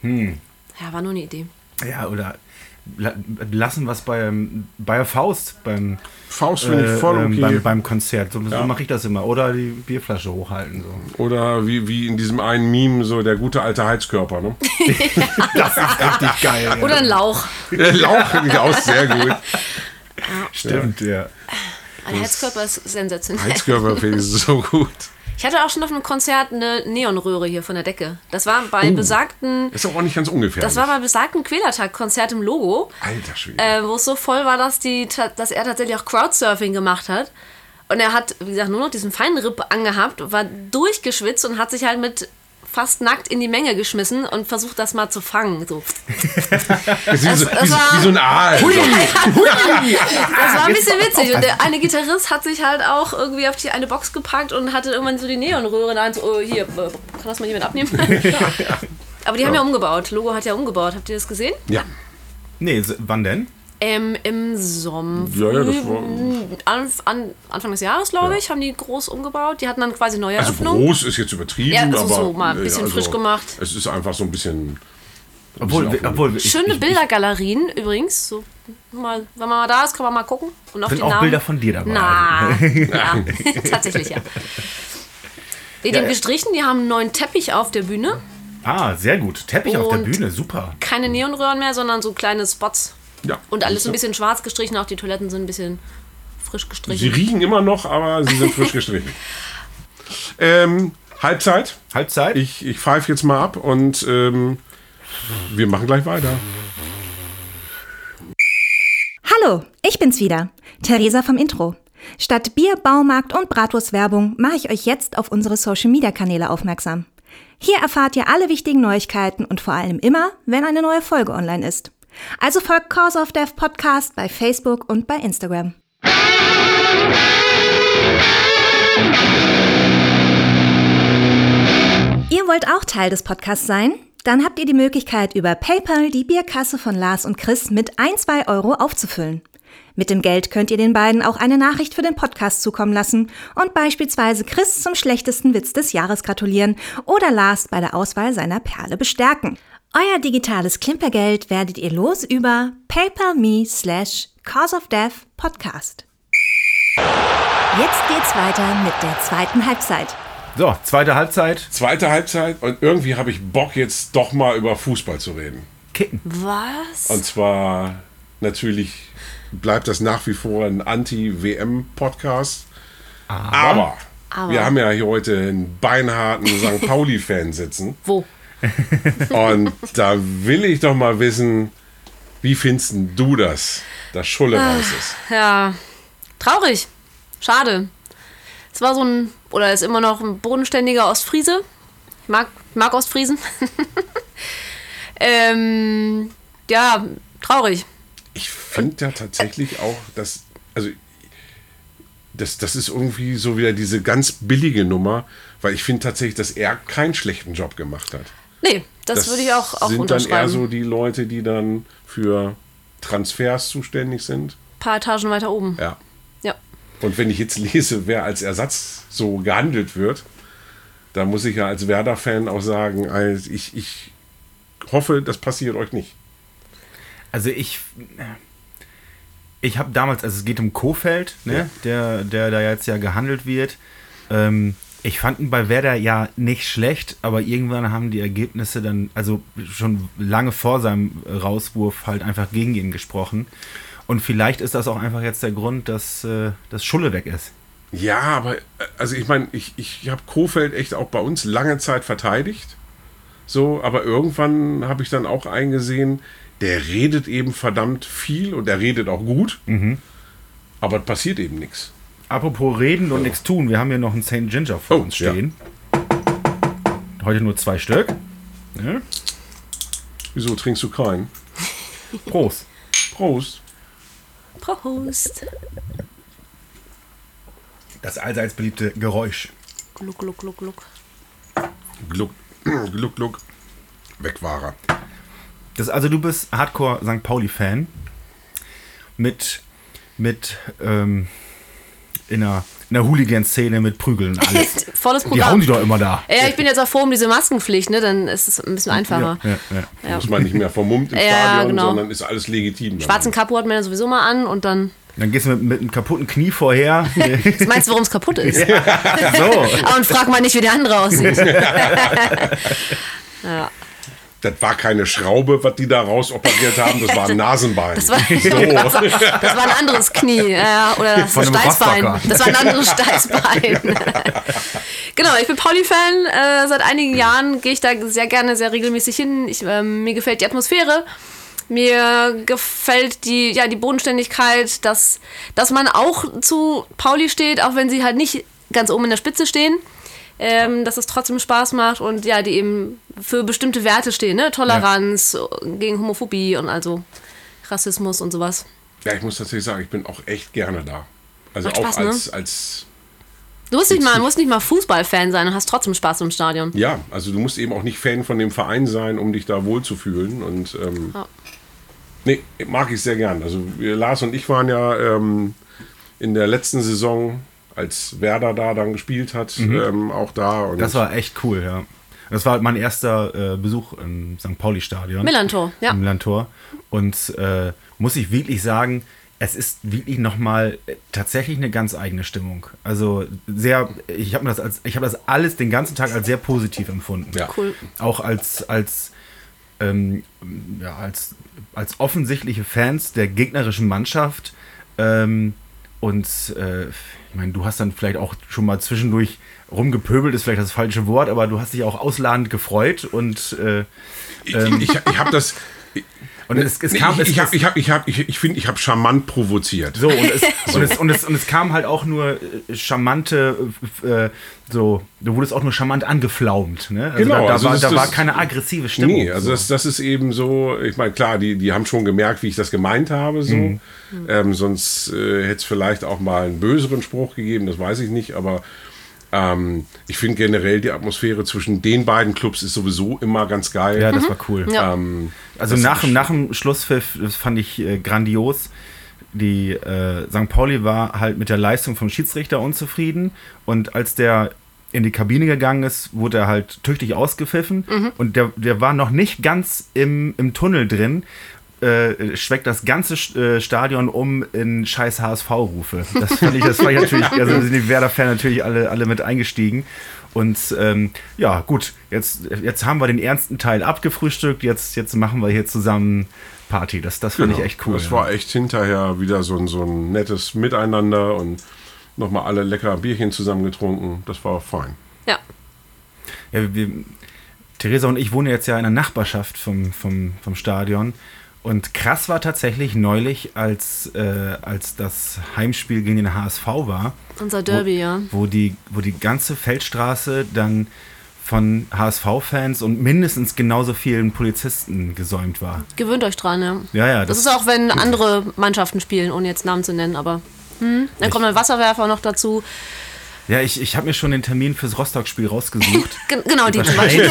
Ja, war nur eine Idee. Ja, oder lassen was beim, bei der Faust beim, Faust finde äh, ich voll ähm, okay. beim, beim Konzert. So, Ja. so mache ich das immer. Oder die Bierflasche hochhalten. So. Oder wie, wie in diesem einen Meme, so der gute alte Heizkörper, ne? [LAUGHS] Das ist richtig geil. Oder ein Lauch. Der Lauch finde ich auch sehr gut. Stimmt, ja. Ein Heizkörper ist sensationell. Heizkörper finde ich so gut. Ich hatte auch schon auf einem Konzert eine Neonröhre hier von der Decke. Das war bei Oh. besagten, Ist auch nicht ganz ungefährlich. das war bei besagten Quälertag-Konzert im Logo, Alter Schwede. äh, wo es so voll war, dass, die, dass er tatsächlich auch Crowdsurfing gemacht hat. Und er hat, wie gesagt, nur noch diesen Feinripp angehabt, war durchgeschwitzt und hat sich halt mit fast nackt in die Menge geschmissen und versucht, das mal zu fangen. So. Das ist wie, so, das war- wie so ein Aal. So. Das war ein bisschen witzig. Und der eine Gitarrist hat sich halt auch irgendwie auf die eine Box gepackt und hatte irgendwann so die Neonröhre in der Hand. So, oh, hier, äh, kann das mal jemand abnehmen? [LAUGHS] Aber die haben ja umgebaut. Logo hat ja umgebaut. Habt ihr das gesehen? Ja. Nee, wann denn? Ähm, Im Sommer. Ja, ja, das war- an, an, Anfang des Jahres, glaube ich, haben die groß umgebaut. Die hatten dann quasi neue Also Eröffnung. groß ist jetzt übertrieben, Ja, also aber so mal ein äh, bisschen frisch gemacht. Es ist einfach so ein bisschen. Obwohl, bisschen obwohl ich, Schöne ich, Bildergalerien übrigens. So, mal, wenn man mal da ist, kann man mal gucken. Und auf Sind die auch Namen. Bilder von dir dabei? Na, [LAUGHS] ja, [LAUGHS] tatsächlich ja. Die Ja, haben äh, gestrichen, die haben einen neuen Teppich auf der Bühne. Ah, sehr gut. Teppich auf der Und- Bühne, super. Keine Neonröhren mehr, sondern so kleine Spots. Ja. Und alles ein bisschen schwarz gestrichen, auch die Toiletten sind ein bisschen frisch Sie gestrichen. riechen immer noch, aber sie sind frisch gestrichen. [LAUGHS] ähm, Halbzeit. Halbzeit? Ich, ich pfeife jetzt mal ab und ähm, wir machen gleich weiter. Hallo, ich bin's wieder, Theresa vom Intro. Statt Bier, Baumarkt und Bratwurstwerbung mache ich euch jetzt auf unsere Social Media Kanäle aufmerksam. Hier erfahrt ihr alle wichtigen Neuigkeiten und vor allem immer, wenn eine neue Folge online ist. Also folgt Cause of Death Podcast bei Facebook und bei Instagram. Ihr wollt auch Teil des Podcasts sein? Dann habt ihr die Möglichkeit, über PayPal die Bierkasse von Lars und Chris mit ein, zwei Euro aufzufüllen. Mit dem Geld könnt ihr den beiden auch eine Nachricht für den Podcast zukommen lassen und beispielsweise Chris zum schlechtesten Witz des Jahres gratulieren oder Lars bei der Auswahl seiner Perle bestärken. Euer digitales Klimpergeld werdet ihr los über paypal.me slash cause of death podcast. Jetzt geht's weiter mit der zweiten Halbzeit. So, zweite Halbzeit. Zweite Halbzeit und irgendwie habe ich Bock jetzt doch mal über Fußball zu reden. Kicken. Was? Und zwar natürlich bleibt das nach wie vor ein Anti-WM-Podcast. Aber, wir haben ja hier heute einen beinharten St. Pauli-Fan sitzen. Wo? [LAUGHS] Und da will ich doch mal wissen, wie findest du das, dass Schulle raus ist? Ja, traurig. Schade. Es war so ein, oder ist immer noch ein bodenständiger Ostfriese. Ich mag, mag Ostfriesen. [LAUGHS] ähm, ja, traurig. Ich finde ja tatsächlich auch, dass, also, das, das ist irgendwie so wieder diese ganz billige Nummer, weil ich finde tatsächlich, dass er keinen schlechten Job gemacht hat. Nee, das, würde ich auch, auch sind dann eher so die Leute, die dann für Transfers zuständig sind. Ein paar Etagen weiter oben. Ja. Ja. Und wenn ich jetzt lese, wer als Ersatz so gehandelt wird, da muss ich ja als Werder-Fan auch sagen, also ich, ich hoffe, das passiert euch nicht. Also ich, ich habe damals, also es geht um Kofeld, ne, Ja. der, der da jetzt ja gehandelt wird. Ähm, ich fand ihn bei Werder ja nicht schlecht, aber irgendwann haben die Ergebnisse dann, also schon lange vor seinem Rauswurf halt einfach gegen ihn gesprochen. Und vielleicht ist das auch einfach jetzt der Grund, dass äh, das Schulle weg ist. Ja, aber äh, also ich meine, ich, ich habe Kofeld echt auch bei uns lange Zeit verteidigt. So, aber irgendwann habe ich dann auch eingesehen, der redet eben verdammt viel und er redet auch gut. Aber es passiert eben nichts. Apropos reden und nichts tun, wir haben hier noch einen St. Ginger vor Oh, uns ja. stehen. Heute nur zwei Stück. Ne? Wieso trinkst du keinen? Prost. Prost. Prost. Das allseits beliebte Geräusch. Gluck, gluck, gluck, gluck. Gluck, [CLEARS THROAT] gluck, gluck. Weg war er. Das, also du bist Hardcore St. Pauli-Fan. Mit, mit, ähm, in einer, in einer Hooligan-Szene mit Prügeln und alles. [LAUGHS] Volles Die Programm. hauen die doch immer da. Ja, ich bin jetzt auch froh um diese Maskenpflicht, ne? Dann ist es ein bisschen einfacher. Ja, ja. Ja. Muss man nicht mehr vermummt im [LAUGHS] Ja, Stadion, genau. sondern ist alles legitim. Schwarzen Kapo hat man ja sowieso mal an und dann. Dann gehst du mit, mit einem kaputten Knie vorher. [LAUGHS] Was meinst du, warum es kaputt ist? so. Ah, und frag mal nicht, wie der andere aussieht. Das war keine Schraube, was die da rausoperiert haben, das war ein Nasenbein. Das war, [LAUGHS] das war ein anderes Knie. Ja, oder das Von einem Steißbein. Das war ein anderes Steißbein. [LAUGHS] genau, ich bin Pauli-Fan. Äh, seit einigen Jahren gehe ich da sehr gerne, sehr regelmäßig hin. Ich, ähm, mir gefällt die Atmosphäre. Mir gefällt die, ja, die Bodenständigkeit, dass, dass man auch zu Pauli steht, auch wenn sie halt nicht ganz oben in der Spitze stehen. Ähm, dass es trotzdem Spaß macht und ja, die eben für bestimmte Werte stehen, ne? Toleranz, gegen Homophobie und also Rassismus und sowas. Ja, ich muss tatsächlich sagen, ich bin auch echt gerne da. Also Macht auch Spaß, ne? als, als, Du musst nicht mal, musst nicht mal Fußballfan sein und hast trotzdem Spaß im Stadion. ja, also du musst eben auch nicht Fan von dem Verein sein, um dich da wohlzufühlen. Und ähm, Ja. nee, mag ich sehr gern. Also wir, Lars und ich waren ja ähm, in der letzten Saison, als Werder da dann gespielt hat, ähm, auch da. Und Mhm. Das war echt cool, ja. Das war mein erster äh, Besuch im St. Pauli-Stadion. Millantor, ja. Im Millantor. Und äh, muss ich wirklich sagen, es ist wirklich nochmal tatsächlich eine ganz eigene Stimmung. Also sehr, ich habe das als, ich habe das alles den ganzen Tag als sehr positiv empfunden. Ja. Cool. Auch als, als, ähm, ja, als, als offensichtliche Fans der gegnerischen Mannschaft. Ähm, und äh, ich meine, du hast dann vielleicht auch schon mal zwischendurch rumgepöbelt, ist vielleicht das falsche Wort, aber du hast dich auch ausladend gefreut und äh, ich, ich, ich habe das. Und es, es Nee, kam, es, ich habe, ich habe, ich habe, ich, ich finde, ich habe charmant provoziert. So, und es, [LAUGHS] Und, es, und, es, und es kam halt auch nur äh, charmante, äh, so, du wurdest auch nur charmant angeflaumt. Ne? Also Genau, da, da, also war, das- da war keine aggressive Stimmung. Nee, also so. das, das ist eben so, ich meine, klar, die, die haben schon gemerkt, wie ich das gemeint habe, so. Mhm. Ähm, sonst äh, hätte es vielleicht auch mal einen böseren Spruch gegeben, das weiß ich nicht, aber ähm, ich finde generell die Atmosphäre zwischen den beiden Clubs ist sowieso immer ganz geil. ja, das war cool. Ja. Ähm, Also nach, nach dem Schlusspfiff, das fand ich äh, grandios. Die äh, St. Pauli war halt mit der Leistung vom Schiedsrichter unzufrieden und als der in die Kabine gegangen ist, wurde er halt tüchtig ausgepfiffen und der, der war noch nicht ganz im, im Tunnel drin. Äh, schweckt das ganze äh, Stadion um in scheiß HSV-Rufe. Das fand ich, das war ich natürlich, [LAUGHS] also sind die Werder-Fan natürlich alle, alle mit eingestiegen. Und ähm, ja, gut, jetzt, jetzt haben wir den ernsten Teil abgefrühstückt, jetzt, jetzt machen wir hier zusammen Party. Das, das fand genau, ich echt cool. Das ja. war echt hinterher wieder so ein, so ein nettes Miteinander und nochmal alle lecker Bierchen zusammen getrunken. Das war fein. Ja. Ja, wir, Theresa und ich wohnen jetzt ja in der Nachbarschaft vom, vom, vom Stadion. Und krass war tatsächlich neulich, als, äh, als das Heimspiel gegen den HSV war, Unser Derby, wo, ja. wo, die, wo die ganze Feldstraße dann von HSV-Fans und mindestens genauso vielen Polizisten gesäumt war. Gewöhnt euch dran, ja. Ja, ja, Das, das- ist auch, wenn andere Mannschaften spielen, ohne jetzt Namen zu nennen, aber hm, dann kommt ein Wasserwerfer noch dazu. Ja, ich, ich habe mir schon den Termin fürs Rostock-Spiel rausgesucht. [LAUGHS] Gen genau, die zum Beispiel.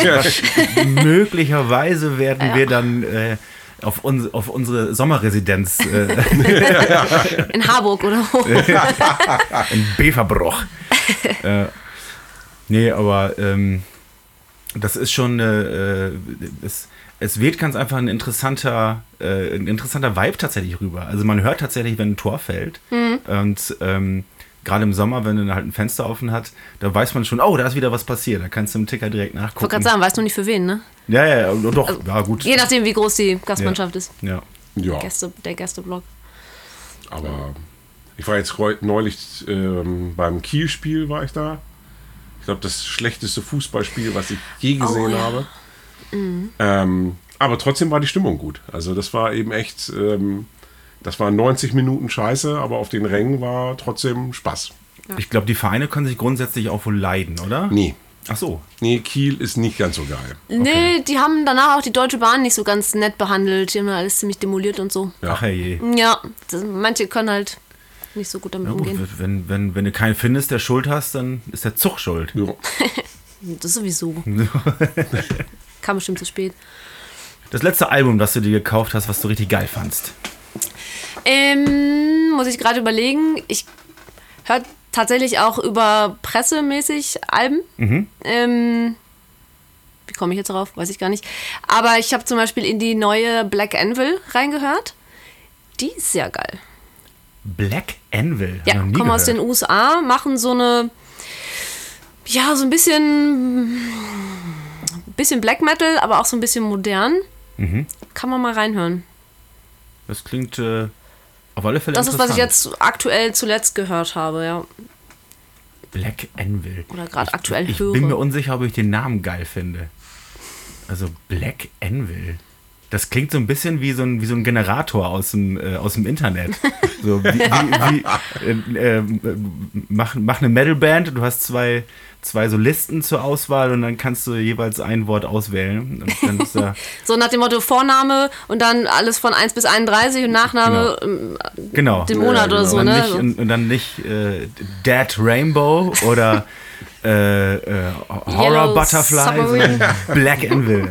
[LAUGHS] Möglicherweise werden wir dann äh, auf, uns, auf unsere Sommerresidenz äh, [LAUGHS] In Harburg oder wo. [LAUGHS] in Beverbruch. äh, nee, aber ähm, das ist schon äh, es, es weht ganz einfach ein interessanter, äh, ein interessanter Vibe tatsächlich rüber. Also man hört tatsächlich, wenn ein Tor fällt. Und ähm, gerade im Sommer, wenn du halt ein Fenster offen hat, da weiß man schon, oh, da ist wieder was passiert. Da kannst du im Ticker direkt Ich wollte nachgucken. gerade sagen, weißt du nicht für wen, ne? Ja, ja, ja, doch, ja, gut. Je nachdem, wie groß die Gastmannschaft ist. Ja. Ja, Gäste, der Gästeblock. aber ich war jetzt neulich ähm, beim Kiel-Spiel, war ich da. Ich glaube, das schlechteste Fußballspiel, was ich je gesehen Oh, ja. habe. Ähm, aber trotzdem war die Stimmung gut. Also das war eben echt, ähm, das waren 90 Minuten Scheiße, aber auf den Rängen war trotzdem Spaß. Ich glaube, die Vereine können sich grundsätzlich auch wohl leiden, oder? Nee, Ach so. nee, Kiel ist nicht ganz so geil. Nee, die haben danach auch die Deutsche Bahn nicht so ganz nett behandelt. Die haben alles ziemlich demoliert und so. Ja. Ach herrje. Ja, das, manche können halt nicht so gut damit Ja, gut, umgehen. wenn, wenn, wenn du keinen findest, der Schuld hast, dann ist der Zug schuld. Ja. [LAUGHS] Das sowieso. [LAUGHS] Kam bestimmt zu spät. Das letzte Album, das du dir gekauft hast, was du richtig geil fandst. Ähm, muss ich gerade überlegen. Ich höre tatsächlich auch über pressemäßig Alben. Ähm, wie komme ich jetzt drauf? Weiß ich gar nicht. Aber ich habe zum Beispiel in die neue Black Anvil reingehört. Die ist sehr geil. Black Anvil. Ja, kommen aus gehört. den USA, machen so eine, ja, so ein bisschen, bisschen Black Metal, aber auch so ein bisschen modern. Mhm. Kann man mal reinhören. Das klingt äh, auf alle Fälle Das ist, was ich jetzt aktuell zuletzt gehört habe, ja. Black Anvil. Oder gerade aktuell Ich höre. bin mir unsicher, ob ich den Namen geil finde. Also Black Anvil. Das klingt so ein bisschen wie so ein, wie so ein Generator aus dem, äh, aus dem Internet. [LAUGHS] So, wie, wie, wie, äh, äh, mach, mach eine Metalband, du hast zwei, zwei Solisten zur Auswahl und dann kannst du jeweils ein Wort auswählen. Da, [LAUGHS] So nach dem Motto Vorname und dann alles von 1 bis 31 und Nachname ähm, genau. den Monat Ja, oder genau. so, und, dann ne? nicht, und, und dann nicht äh, Dead Rainbow oder [LAUGHS] äh, äh, Horror Yellow Butterfly, Black Anvil.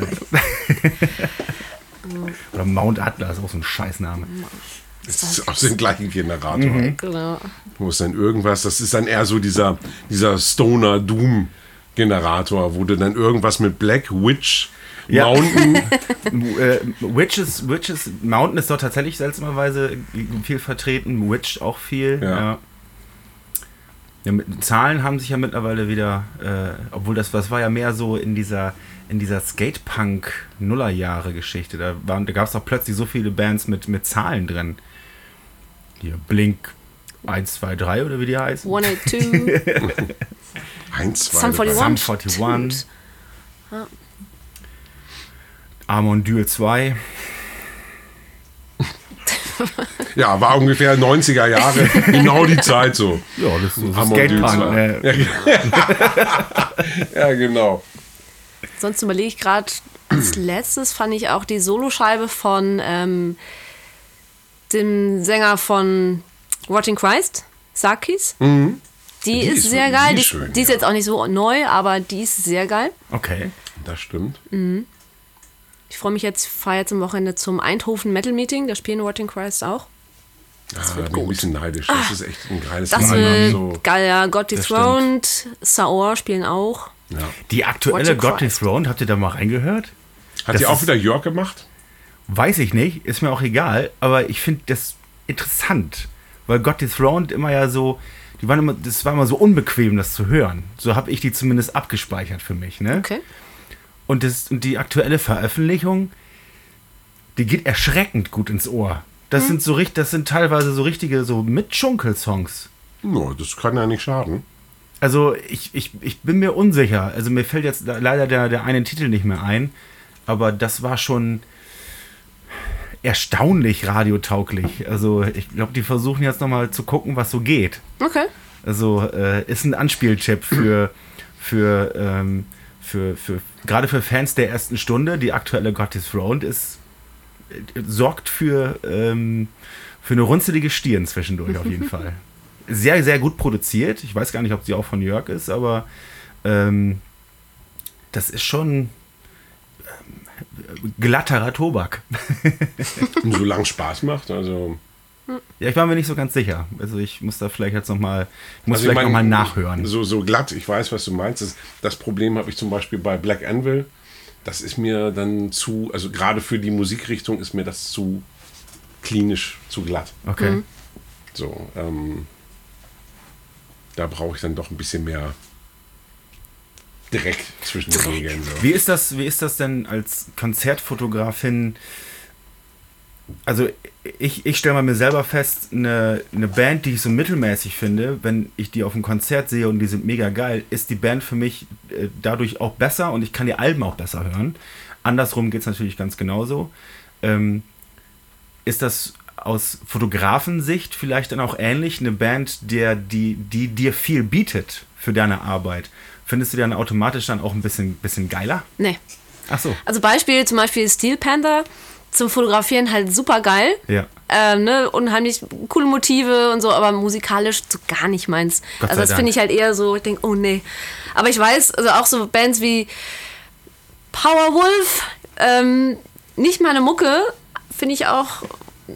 Oder Mount Atlas, auch so ein Scheißname. Das ist aus dem gleichen Generator. Mhm. Genau. Wo ist dann irgendwas, das ist dann eher so dieser, dieser Stoner Doom Generator, wo du dann irgendwas mit Black Witch Ja. Mountain. [LAUGHS] äh, Witches, Witches Mountain ist doch tatsächlich seltsamerweise viel vertreten, Witch auch viel. Ja. Ja. Ja, mit, Zahlen haben sich ja mittlerweile wieder, äh, obwohl das, das war ja mehr so in dieser, in dieser Skatepunk-Nullerjahre-Geschichte. Da, waren- da gab es doch plötzlich so viele Bands mit, mit Zahlen drin. Hier, Blink 1, 2, 3 oder wie die heißen. 182. [LAUGHS] Eins, zwei, Sun drei. 41. Sum 41. Armor Duel 2. Ja, war ungefähr 90er Jahre, [LAUGHS] genau die Zeit so. Ja, das ist Amondyl Skatepunk. zwar. Äh, Ja, genau. Sonst überlege ich gerade, als letztes fand ich auch die Soloscheibe von ähm, dem Sänger von Watching Christ, Sarkis. Die, Mhm. Die ist, ist- sehr die geil. ist Die, schön, die ist ja. jetzt auch nicht so neu, aber die ist sehr geil. okay. Das stimmt. Ich freue mich jetzt, fahre jetzt am Wochenende zum Eindhoven Metal Meeting. Da spielen Watching Christ auch. Das wird bin ein bisschen neidisch. Das ist echt ein geiles Das wird so. geil, ja. God Dethroned, Saor spielen auch. ja. Die aktuelle God. Dethroned, habt ihr da mal reingehört? Hat Das die auch wieder Jörg gemacht? Weiß ich nicht, ist mir auch egal, aber ich finde das interessant, weil God Dethroned immer ja so, die waren immer, das war immer so unbequem, das zu hören. So habe ich die zumindest abgespeichert für mich, ne? Okay. Und, das, und die aktuelle Veröffentlichung, die geht erschreckend gut ins Ohr. Das sind so richtig, das sind teilweise so richtige so Mitschunkel-Songs. No, das kann ja nicht schaden. Also ich, ich, ich bin mir unsicher. Also mir fällt jetzt leider der, der eine Titel nicht mehr ein. Aber das war schon erstaunlich radiotauglich. Also ich glaube, die versuchen jetzt nochmal zu gucken, was so geht. Okay. Also äh, ist ein Anspielchip für, für, ähm, für, für gerade für Fans der ersten Stunde. Die aktuelle God is Throned ist äh, sorgt für, ähm, für eine runzelige Stirn zwischendurch auf jeden [LAUGHS] Fall. Sehr, sehr gut produziert. Ich weiß gar nicht, ob sie auch von Jörg ist, aber ähm, das ist schon ähm, glatterer Tobak. [LAUGHS] Und so lang Spaß macht. Also, Ja, ich war mir nicht so ganz sicher. Also ich muss da vielleicht jetzt nochmal, ich muss also ich vielleicht nochmal nachhören. So, so glatt, ich weiß, was du meinst. Das, das Problem habe ich zum Beispiel bei Black Anvil. Das ist mir dann zu, also gerade für die Musikrichtung ist mir das zu klinisch, zu glatt. Okay. So, ähm, da brauche ich dann doch ein bisschen mehr Dreck zwischen den Regeln. So. Wie ist das, wie ist das denn als Konzertfotografin? Also ich, ich stelle mal mir selber fest, eine, eine Band, die ich so mittelmäßig finde, wenn ich die auf einem Konzert sehe und die sind mega geil, ist die Band für mich äh, dadurch auch besser und ich kann die Alben auch besser hören. Andersrum geht es natürlich ganz genauso. Ähm, ist das aus Fotografensicht vielleicht dann auch ähnlich? Eine Band, der, die, die dir viel bietet für deine Arbeit. Findest du die dann automatisch dann auch ein bisschen, bisschen geiler? Nee. Ach so. Also Beispiel zum Beispiel Steel Panther. Zum Fotografieren halt super geil. Ja. Ähm, ne, unheimlich coole Motive und so, aber musikalisch so gar nicht meins. Gott also das finde ich halt eher so, ich denke, oh nee. Aber ich weiß, also auch so Bands wie Powerwolf, ähm, nicht meine Mucke, finde ich auch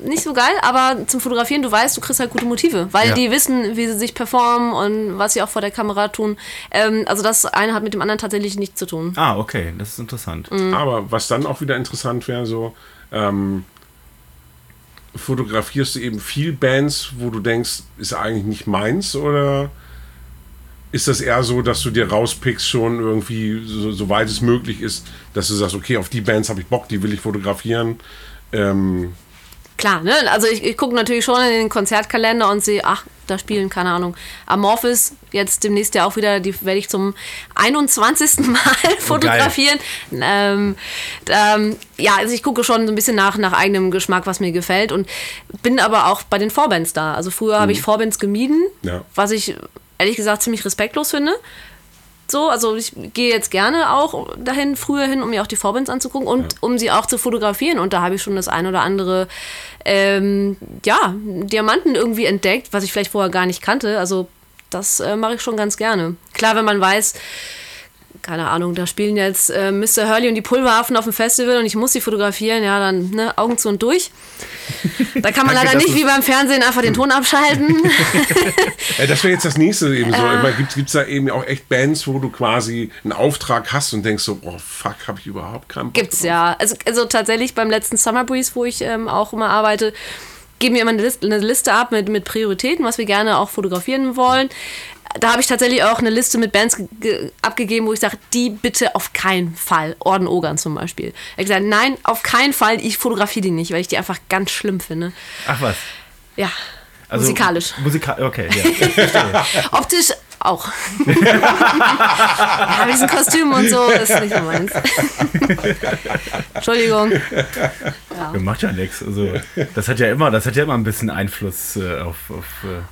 nicht so geil, aber zum Fotografieren, du weißt, du kriegst halt gute Motive, weil Ja. die wissen, wie sie sich performen und was sie auch vor der Kamera tun. Ähm, also das eine hat mit dem anderen tatsächlich nichts zu tun. Ah, okay, das ist interessant. Aber was dann auch wieder interessant wäre, so, ähm, fotografierst du eben viel Bands, wo du denkst, ist eigentlich nicht meins oder ist das eher so, dass du dir rauspickst schon irgendwie, so, soweit es möglich ist, dass du sagst, okay, auf die Bands habe ich Bock, die will ich fotografieren. Ähm, Klar, ne? Also ich, ich gucke natürlich schon in den Konzertkalender und sehe, ach, da spielen, keine Ahnung, Amorphis, jetzt demnächst ja auch wieder, die werde ich zum 21. [LAUGHS] Mal fotografieren. Ähm, ähm, ja, also ich gucke schon so ein bisschen nach, nach eigenem Geschmack, was mir gefällt und bin aber auch bei den Vorbands da. Also früher habe ich Vorbands gemieden, Ja. was ich ehrlich gesagt ziemlich respektlos finde. So, also ich gehe jetzt gerne auch dahin, früher hin, um mir auch die Vorbands anzugucken und um sie auch zu fotografieren. Und da habe ich schon das ein oder andere, ähm, ja, Diamanten irgendwie entdeckt, was ich vielleicht vorher gar nicht kannte. Also das äh, mache ich schon ganz gerne. Klar, wenn man weiß, keine Ahnung, da spielen jetzt äh, Mr. Hurley und die Pulveraffen auf dem Festival und ich muss sie fotografieren, ja, dann ne, Augen zu und durch. Da kann man Danke, leider nicht wie beim Fernsehen einfach den Ton abschalten. [LAUGHS] äh, das wäre jetzt das nächste eben so. Äh. Gibt es da eben auch echt Bands, wo du quasi einen Auftrag hast und denkst so, oh fuck, habe ich überhaupt keinen Bock Gibt's drauf. ja. Also, also tatsächlich beim letzten Summer Breeze, wo ich ähm, auch immer arbeite, geben wir immer eine Liste, eine Liste ab mit, mit Prioritäten, was wir gerne auch fotografieren wollen. Da habe ich tatsächlich auch eine Liste mit Bands ge- ge- abgegeben, wo ich sage, die bitte auf keinen Fall. Orden Ogern zum Beispiel. Ich habe gesagt, nein, auf keinen Fall, ich fotografiere die nicht, weil ich die einfach ganz schlimm finde. Ach was. Ja, Also, musikalisch. Musikal okay, ja. [LAUGHS] Optisch auch. ja, diesen Kostümen und so ist nicht so meins. [LAUGHS] Entschuldigung. Ja. Macht ja nichts. Also, das hat ja immer, das hat ja immer ein bisschen Einfluss äh, auf, auf, äh,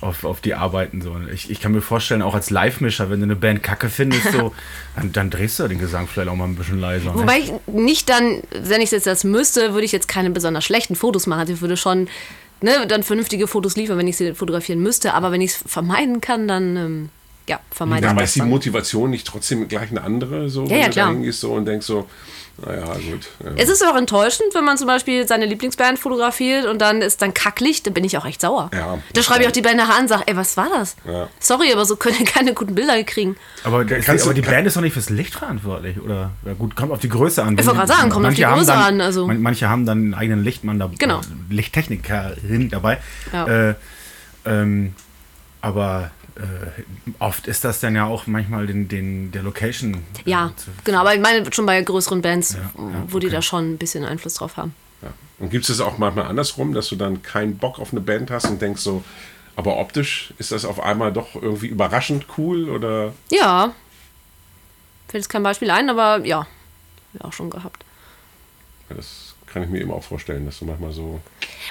auf, auf die Arbeiten. So. Ich, ich kann mir vorstellen, auch als Live-Mischer, wenn du eine Band kacke findest, so, [LAUGHS] dann, dann drehst du den Gesang vielleicht auch mal ein bisschen leiser. Ne? Wobei ich nicht dann, wenn ich jetzt das müsste, würde ich jetzt keine besonders schlechten Fotos machen. Ich würde schon ne, dann vernünftige Fotos liefern, wenn ich sie fotografieren müsste. Aber wenn ich es vermeiden kann, dann ähm, ja, vermeide Ja, ich aber das. ist die dann. Motivation nicht trotzdem gleich eine andere? So, Ja, wenn ja, du klar. da hingehst so und denkst so, naja, gut. Ja. Es ist auch enttäuschend, wenn man zum Beispiel seine Lieblingsband fotografiert und dann ist dann Kacklicht, dann bin ich auch echt sauer. Ja. Da schreibe ich auch die Band nachher an und sage, ey, was war das? Ja. Sorry, aber so können ihr keine guten Bilder kriegen. Aber, Kannst aber du- die Band ist doch nicht fürs Licht verantwortlich, oder? Ja gut, kommt auf die Größe an. Ich wollte gerade sagen, kommt auf die Größe dann, an, also. man- Manche haben dann einen eigenen Lichtmann dabei. Genau. Lichttechnikerin dabei. Ja. Äh, ähm, aber äh, oft ist das dann ja auch manchmal den, den, der Location. äh, Ja, zu- genau, aber ich meine schon bei größeren Bands, ja, wo die okay. da schon ein bisschen Einfluss drauf haben. Ja. Und gibt es das auch manchmal andersrum, dass du dann keinen Bock auf eine Band hast und denkst so, aber optisch ist das auf einmal doch irgendwie überraschend cool oder Ja. Fällt jetzt kein Beispiel ein, aber ja, ja auch schon gehabt. ja, das kann ich mir eben auch vorstellen, dass du manchmal so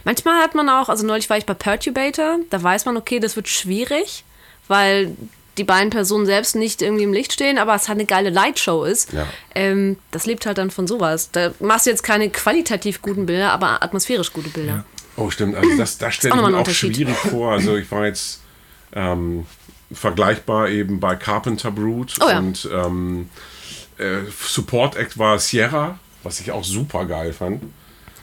Manchmal hat man auch, also neulich war ich bei Perturbator, da weiß man, okay, das wird schwierig, weil die beiden Personen selbst nicht irgendwie im Licht stehen, aber es halt eine geile Lightshow ist. Ja. Ähm, das lebt halt dann von sowas. Da machst du jetzt keine qualitativ guten Bilder, aber atmosphärisch gute Bilder. Oh, stimmt. Also das, das stelle auch ich mir auch schwierig [LAUGHS] vor. Also ich war jetzt ähm, vergleichbar eben bei Carpenter Brute Oh ja. und ähm, äh, Support Act war Sierra, was ich auch super geil fand.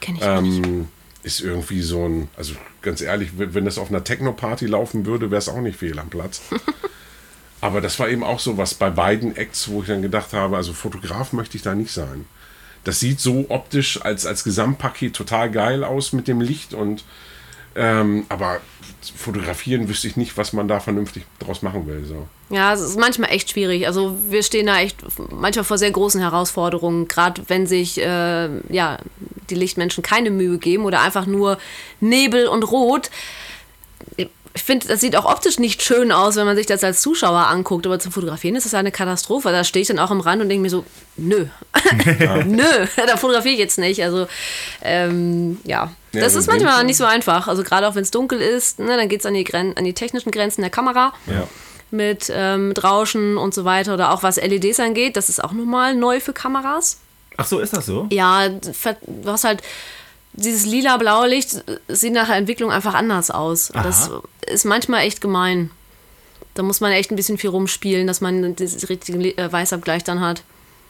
Kenn ich auch nicht. Ähm, ist irgendwie so ein, also ganz ehrlich, wenn das auf einer Techno-Party laufen würde, wäre es auch nicht fehl am Platz. [LAUGHS] Aber das war eben auch so was bei beiden Acts, wo ich dann gedacht habe, also Fotograf möchte ich da nicht sein. Das sieht so optisch als, als Gesamtpaket total geil aus mit dem Licht und ähm, aber fotografieren wüsste ich nicht, was man da vernünftig draus machen will. So. Ja, es ist manchmal echt schwierig. Also wir stehen da echt manchmal vor sehr großen Herausforderungen, gerade wenn sich äh, ja, die Lichtmenschen keine Mühe geben oder einfach nur Nebel und Rot. Ich finde, das sieht auch optisch nicht schön aus, wenn man sich das als Zuschauer anguckt, aber zum Fotografieren ist das eine Katastrophe. Da stehe ich dann auch am Rand und denke mir so, nö, [LAUGHS] nö, [LAUGHS] da fotografiere ich jetzt nicht. Also ähm, ja, Ja, das ist manchmal nicht so einfach. Also gerade auch wenn es dunkel ist, ne, dann geht es an, die Gren- an die technischen Grenzen der Kamera Ja. mit, ähm, mit Rauschen und so weiter oder auch was LEDs angeht. Das ist auch nochmal neu für Kameras. Ach so, ist das so? Ja, du hast halt dieses lila-blaue Licht sieht nach der Entwicklung einfach anders aus. Das ist manchmal echt gemein. Da muss man echt ein bisschen viel rumspielen, dass man das richtige Le- äh, Weißabgleich dann hat.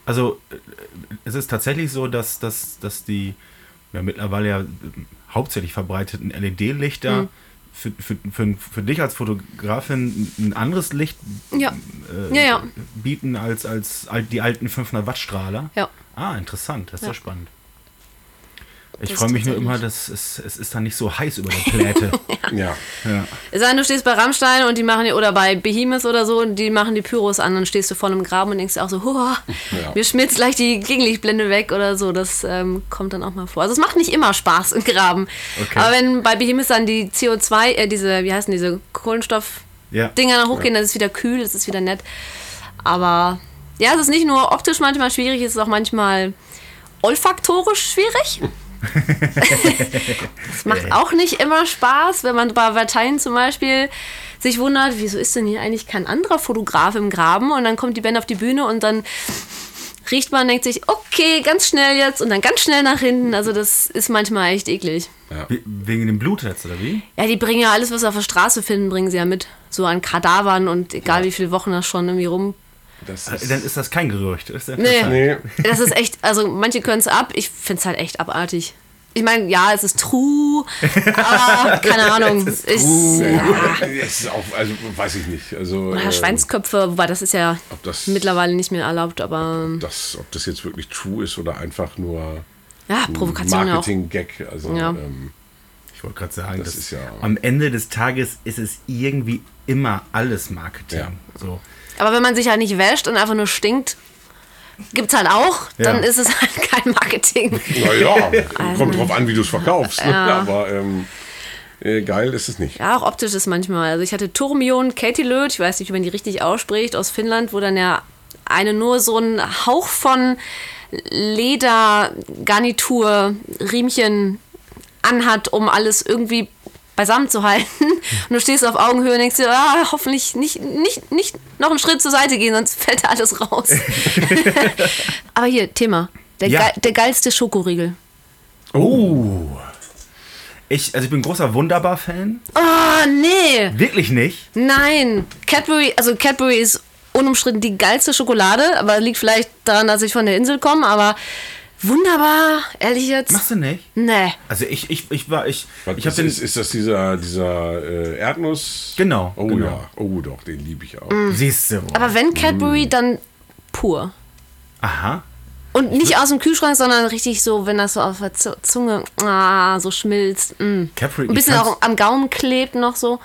Also äh, es ist tatsächlich so, dass, dass, dass die ja, mittlerweile ja hauptsächlich verbreiteten LED-Lichter Mhm. für, für, für, für dich als Fotografin ein anderes Licht Ja. äh, Ja, ja. bieten als, als al- die alten 500 Watt Strahler. Ja. Ah, interessant, das ist Ja. spannend. Ich freue mich nur immer, dass es, es ist dann nicht so heiß über der Pläte. [LAUGHS] Ja. ja. Es sei denn, du stehst bei Rammstein und die machen, oder bei Behemoth oder so, und die machen die Pyros an, dann stehst du vor einem Graben und denkst dir auch so, Huah, Ja. mir schmilzt gleich die Gegenlichtblende weg oder so. Das ähm, kommt dann auch mal vor. Also es macht nicht immer Spaß im Graben. Okay. Aber wenn bei Behemoth dann die CO2, äh, diese, wie heißen diese Kohlenstoff-Dinger Ja. hochgehen, dann ist es wieder kühl, das ist wieder nett. Aber ja, es ist nicht nur optisch manchmal schwierig, es ist auch manchmal olfaktorisch schwierig. [LAUGHS] Es macht auch nicht immer Spaß, wenn man bei Parteien zum Beispiel sich wundert, wieso ist denn hier eigentlich kein anderer Fotograf im Graben? Und dann kommt die Band auf die Bühne und dann riecht man, denkt sich, okay, ganz schnell jetzt und dann ganz schnell nach hinten. Also das ist manchmal echt eklig. We- Wegen dem Blut jetzt, oder wie? Ja, die bringen ja alles, was sie auf der Straße finden, bringen sie ja mit. So an Kadavern und egal wie viele Wochen das schon irgendwie rum. Das Äh, ist, Dann ist das kein Gerücht. Ist ja Nee. nee, Das ist echt, also manche können es ab, ich finde es halt echt abartig. Ich meine, ja, es ist true, aber [LAUGHS] keine Ahnung. Es ist ist, true. ja. es ist auch, also weiß ich nicht. Also, Oder äh, Schweinsköpfe, wobei das ist ja ob das, mittlerweile nicht mehr erlaubt, aber das, ob das jetzt wirklich true ist oder einfach nur ja, ein Provokation ja auch. Marketing-Gag. Also, Ja. ähm, Ich wollte gerade sagen, Das das ist ja- am Ende des Tages ist es irgendwie immer alles Marketing. Ja. So. Aber wenn man sich halt nicht wäscht und einfach nur stinkt, gibt's halt auch, dann Ja. ist es halt [LAUGHS] kein Marketing. naja, kommt drauf an, wie du es verkaufst. ne? Ja. Aber ähm, äh, geil ist es nicht. Ja, auch optisch ist manchmal. Also ich hatte Turmion Ketilöt, ich weiß nicht, wie man die richtig ausspricht, aus Finnland, wo dann ja eine nur so ein Hauch von Ledergarnitur, Riemchen anhat, um alles irgendwie beisammen zu halten. Und du stehst auf Augenhöhe und denkst dir, ah, hoffentlich nicht, nicht, nicht noch einen Schritt zur Seite gehen, sonst fällt da alles raus. [LAUGHS] Aber hier, Thema. Der, Ja. geil, der geilste Schokoriegel. Oh. Ich, also ich bin großer Wunderbar-Fan. Oh, nee. Wirklich nicht. Nein. Cadbury, also Cadbury ist unumstritten die geilste Schokolade, aber liegt vielleicht daran, dass ich von der Insel komme, aber wunderbar, ehrlich jetzt. Machst du nicht? Nee. Also ich, ich, ich war, ich, Was ich habe ist, den, ist, ist das dieser, dieser äh, Erdnuss? Genau, Oh genau. ja, oh doch, den liebe ich auch. siehst du. Aber wenn Cadbury, dann pur. Aha. Und nicht aus dem Kühlschrank, sondern richtig so, wenn das so auf der Zunge ah, so schmilzt. Mm. Cadbury, Ein bisschen auch am Gaumen klebt noch so.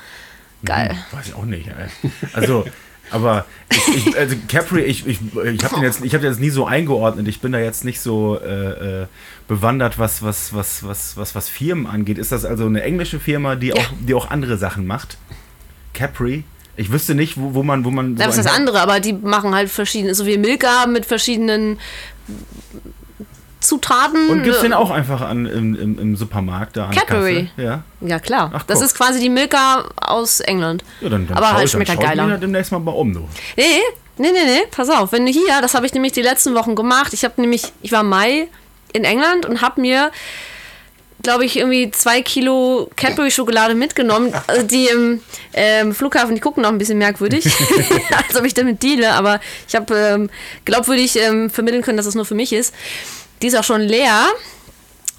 Geil. Weiß ich auch nicht. Ey. Also, [LAUGHS] aber ich, ich, also Capri, ich, ich, ich habe den, jetzt- ich hab den jetzt nie so eingeordnet. Ich bin da jetzt nicht so äh, äh, bewandert, was, was, was, was, was, was Firmen angeht. Ist das also eine englische Firma, die, Ja. auch, die auch andere Sachen macht? Capri? Ich wüsste nicht, wo, wo man, wo man. Das ist ein- das andere, aber die machen halt verschiedene, so wie Milka mit verschiedenen Zutaten. Und gibt's den auch einfach an, im, im, im Supermarkt da an Cadbury. Ja. Ja, klar. Ach, das ist quasi die Milka aus England. ja dann, dann aber halt ich- schmeckt halt ich geiler. da demnächst mal bei um, du. Nee, nee, nee, nee, pass auf. Wenn du hier, das habe ich nämlich die letzten Wochen gemacht. Ich habe nämlich, ich war Mai in England und habe mir, glaube ich, irgendwie zwei Kilo Cadbury-Schokolade mitgenommen. Also [LAUGHS] die im ähm, Flughafen, die gucken noch ein bisschen merkwürdig, [LAUGHS] [LAUGHS] als ob ich damit deale. Aber ich habe ähm, glaubwürdig ähm, vermitteln können, dass es nur für mich ist. Die ist auch schon leer.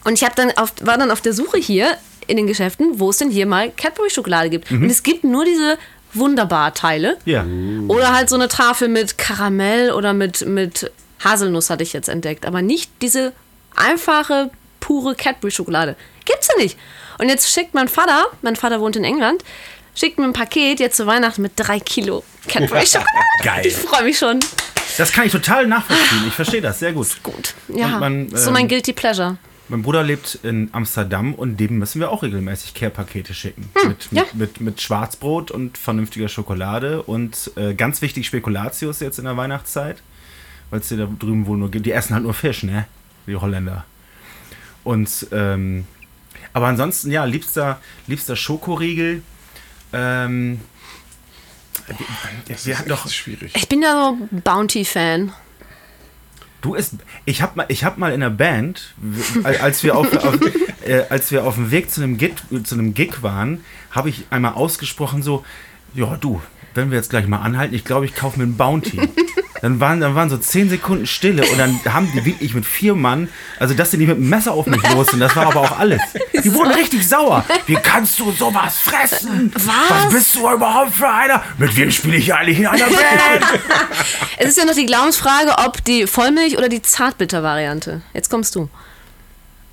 Und ich dann auf, war dann auf der Suche hier in den Geschäften, wo es denn hier mal Cadbury-Schokolade gibt. Und es gibt nur diese Wunderbar-Teile. Ja. Oder halt so eine Tafel mit Karamell oder mit, mit Haselnuss hatte ich jetzt entdeckt. Aber nicht diese einfache, pure Cadbury-Schokolade. Gibt's ja nicht. Und jetzt schickt mein Vater, mein Vater wohnt in England, schickt mir ein Paket jetzt zu Weihnachten mit drei Kilo Cadbury-Schokolade. [LAUGHS] Geil. Ich freue mich schon. Das kann ich total nachvollziehen. Ich verstehe das sehr gut. Gut. Ja, man, so mein ähm, Guilty Pleasure. Mein Bruder lebt in Amsterdam und dem müssen wir auch regelmäßig Care-Pakete schicken. mit, ja. mit, mit, mit Schwarzbrot und vernünftiger Schokolade und äh, ganz wichtig Spekulatius jetzt in der Weihnachtszeit. Weil es hier da drüben wohl nur gibt. Die essen halt nur Fisch, ne? Die Holländer. Und, ähm, aber ansonsten, ja, liebster, liebster Schokoriegel. Ähm, wir, wir hatten doch, Das ist schwierig. Ich bin ja so Bounty-Fan. Du ist, ich habe mal, ich hab mal in der Band, als wir auf, auf [LAUGHS] äh, als wir auf dem Weg zu einem Gig, zu einem Gig waren, habe ich einmal ausgesprochen so, ja du, wenn wir jetzt gleich mal anhalten, ich glaube, ich kaufe mir einen Bounty. [LAUGHS] Dann waren, dann waren so zehn Sekunden Stille und dann haben die wirklich mit vier Mann, also dass die nicht mit dem Messer auf mich los sind, das war aber auch alles. Die wurden richtig sauer. Wie kannst du sowas fressen? Was? Was bist du überhaupt für einer? Mit wem spiele ich eigentlich in einer Band? [LAUGHS] Es ist ja noch die Glaubensfrage, ob die Vollmilch oder die Zartbitter-Variante. Jetzt kommst du.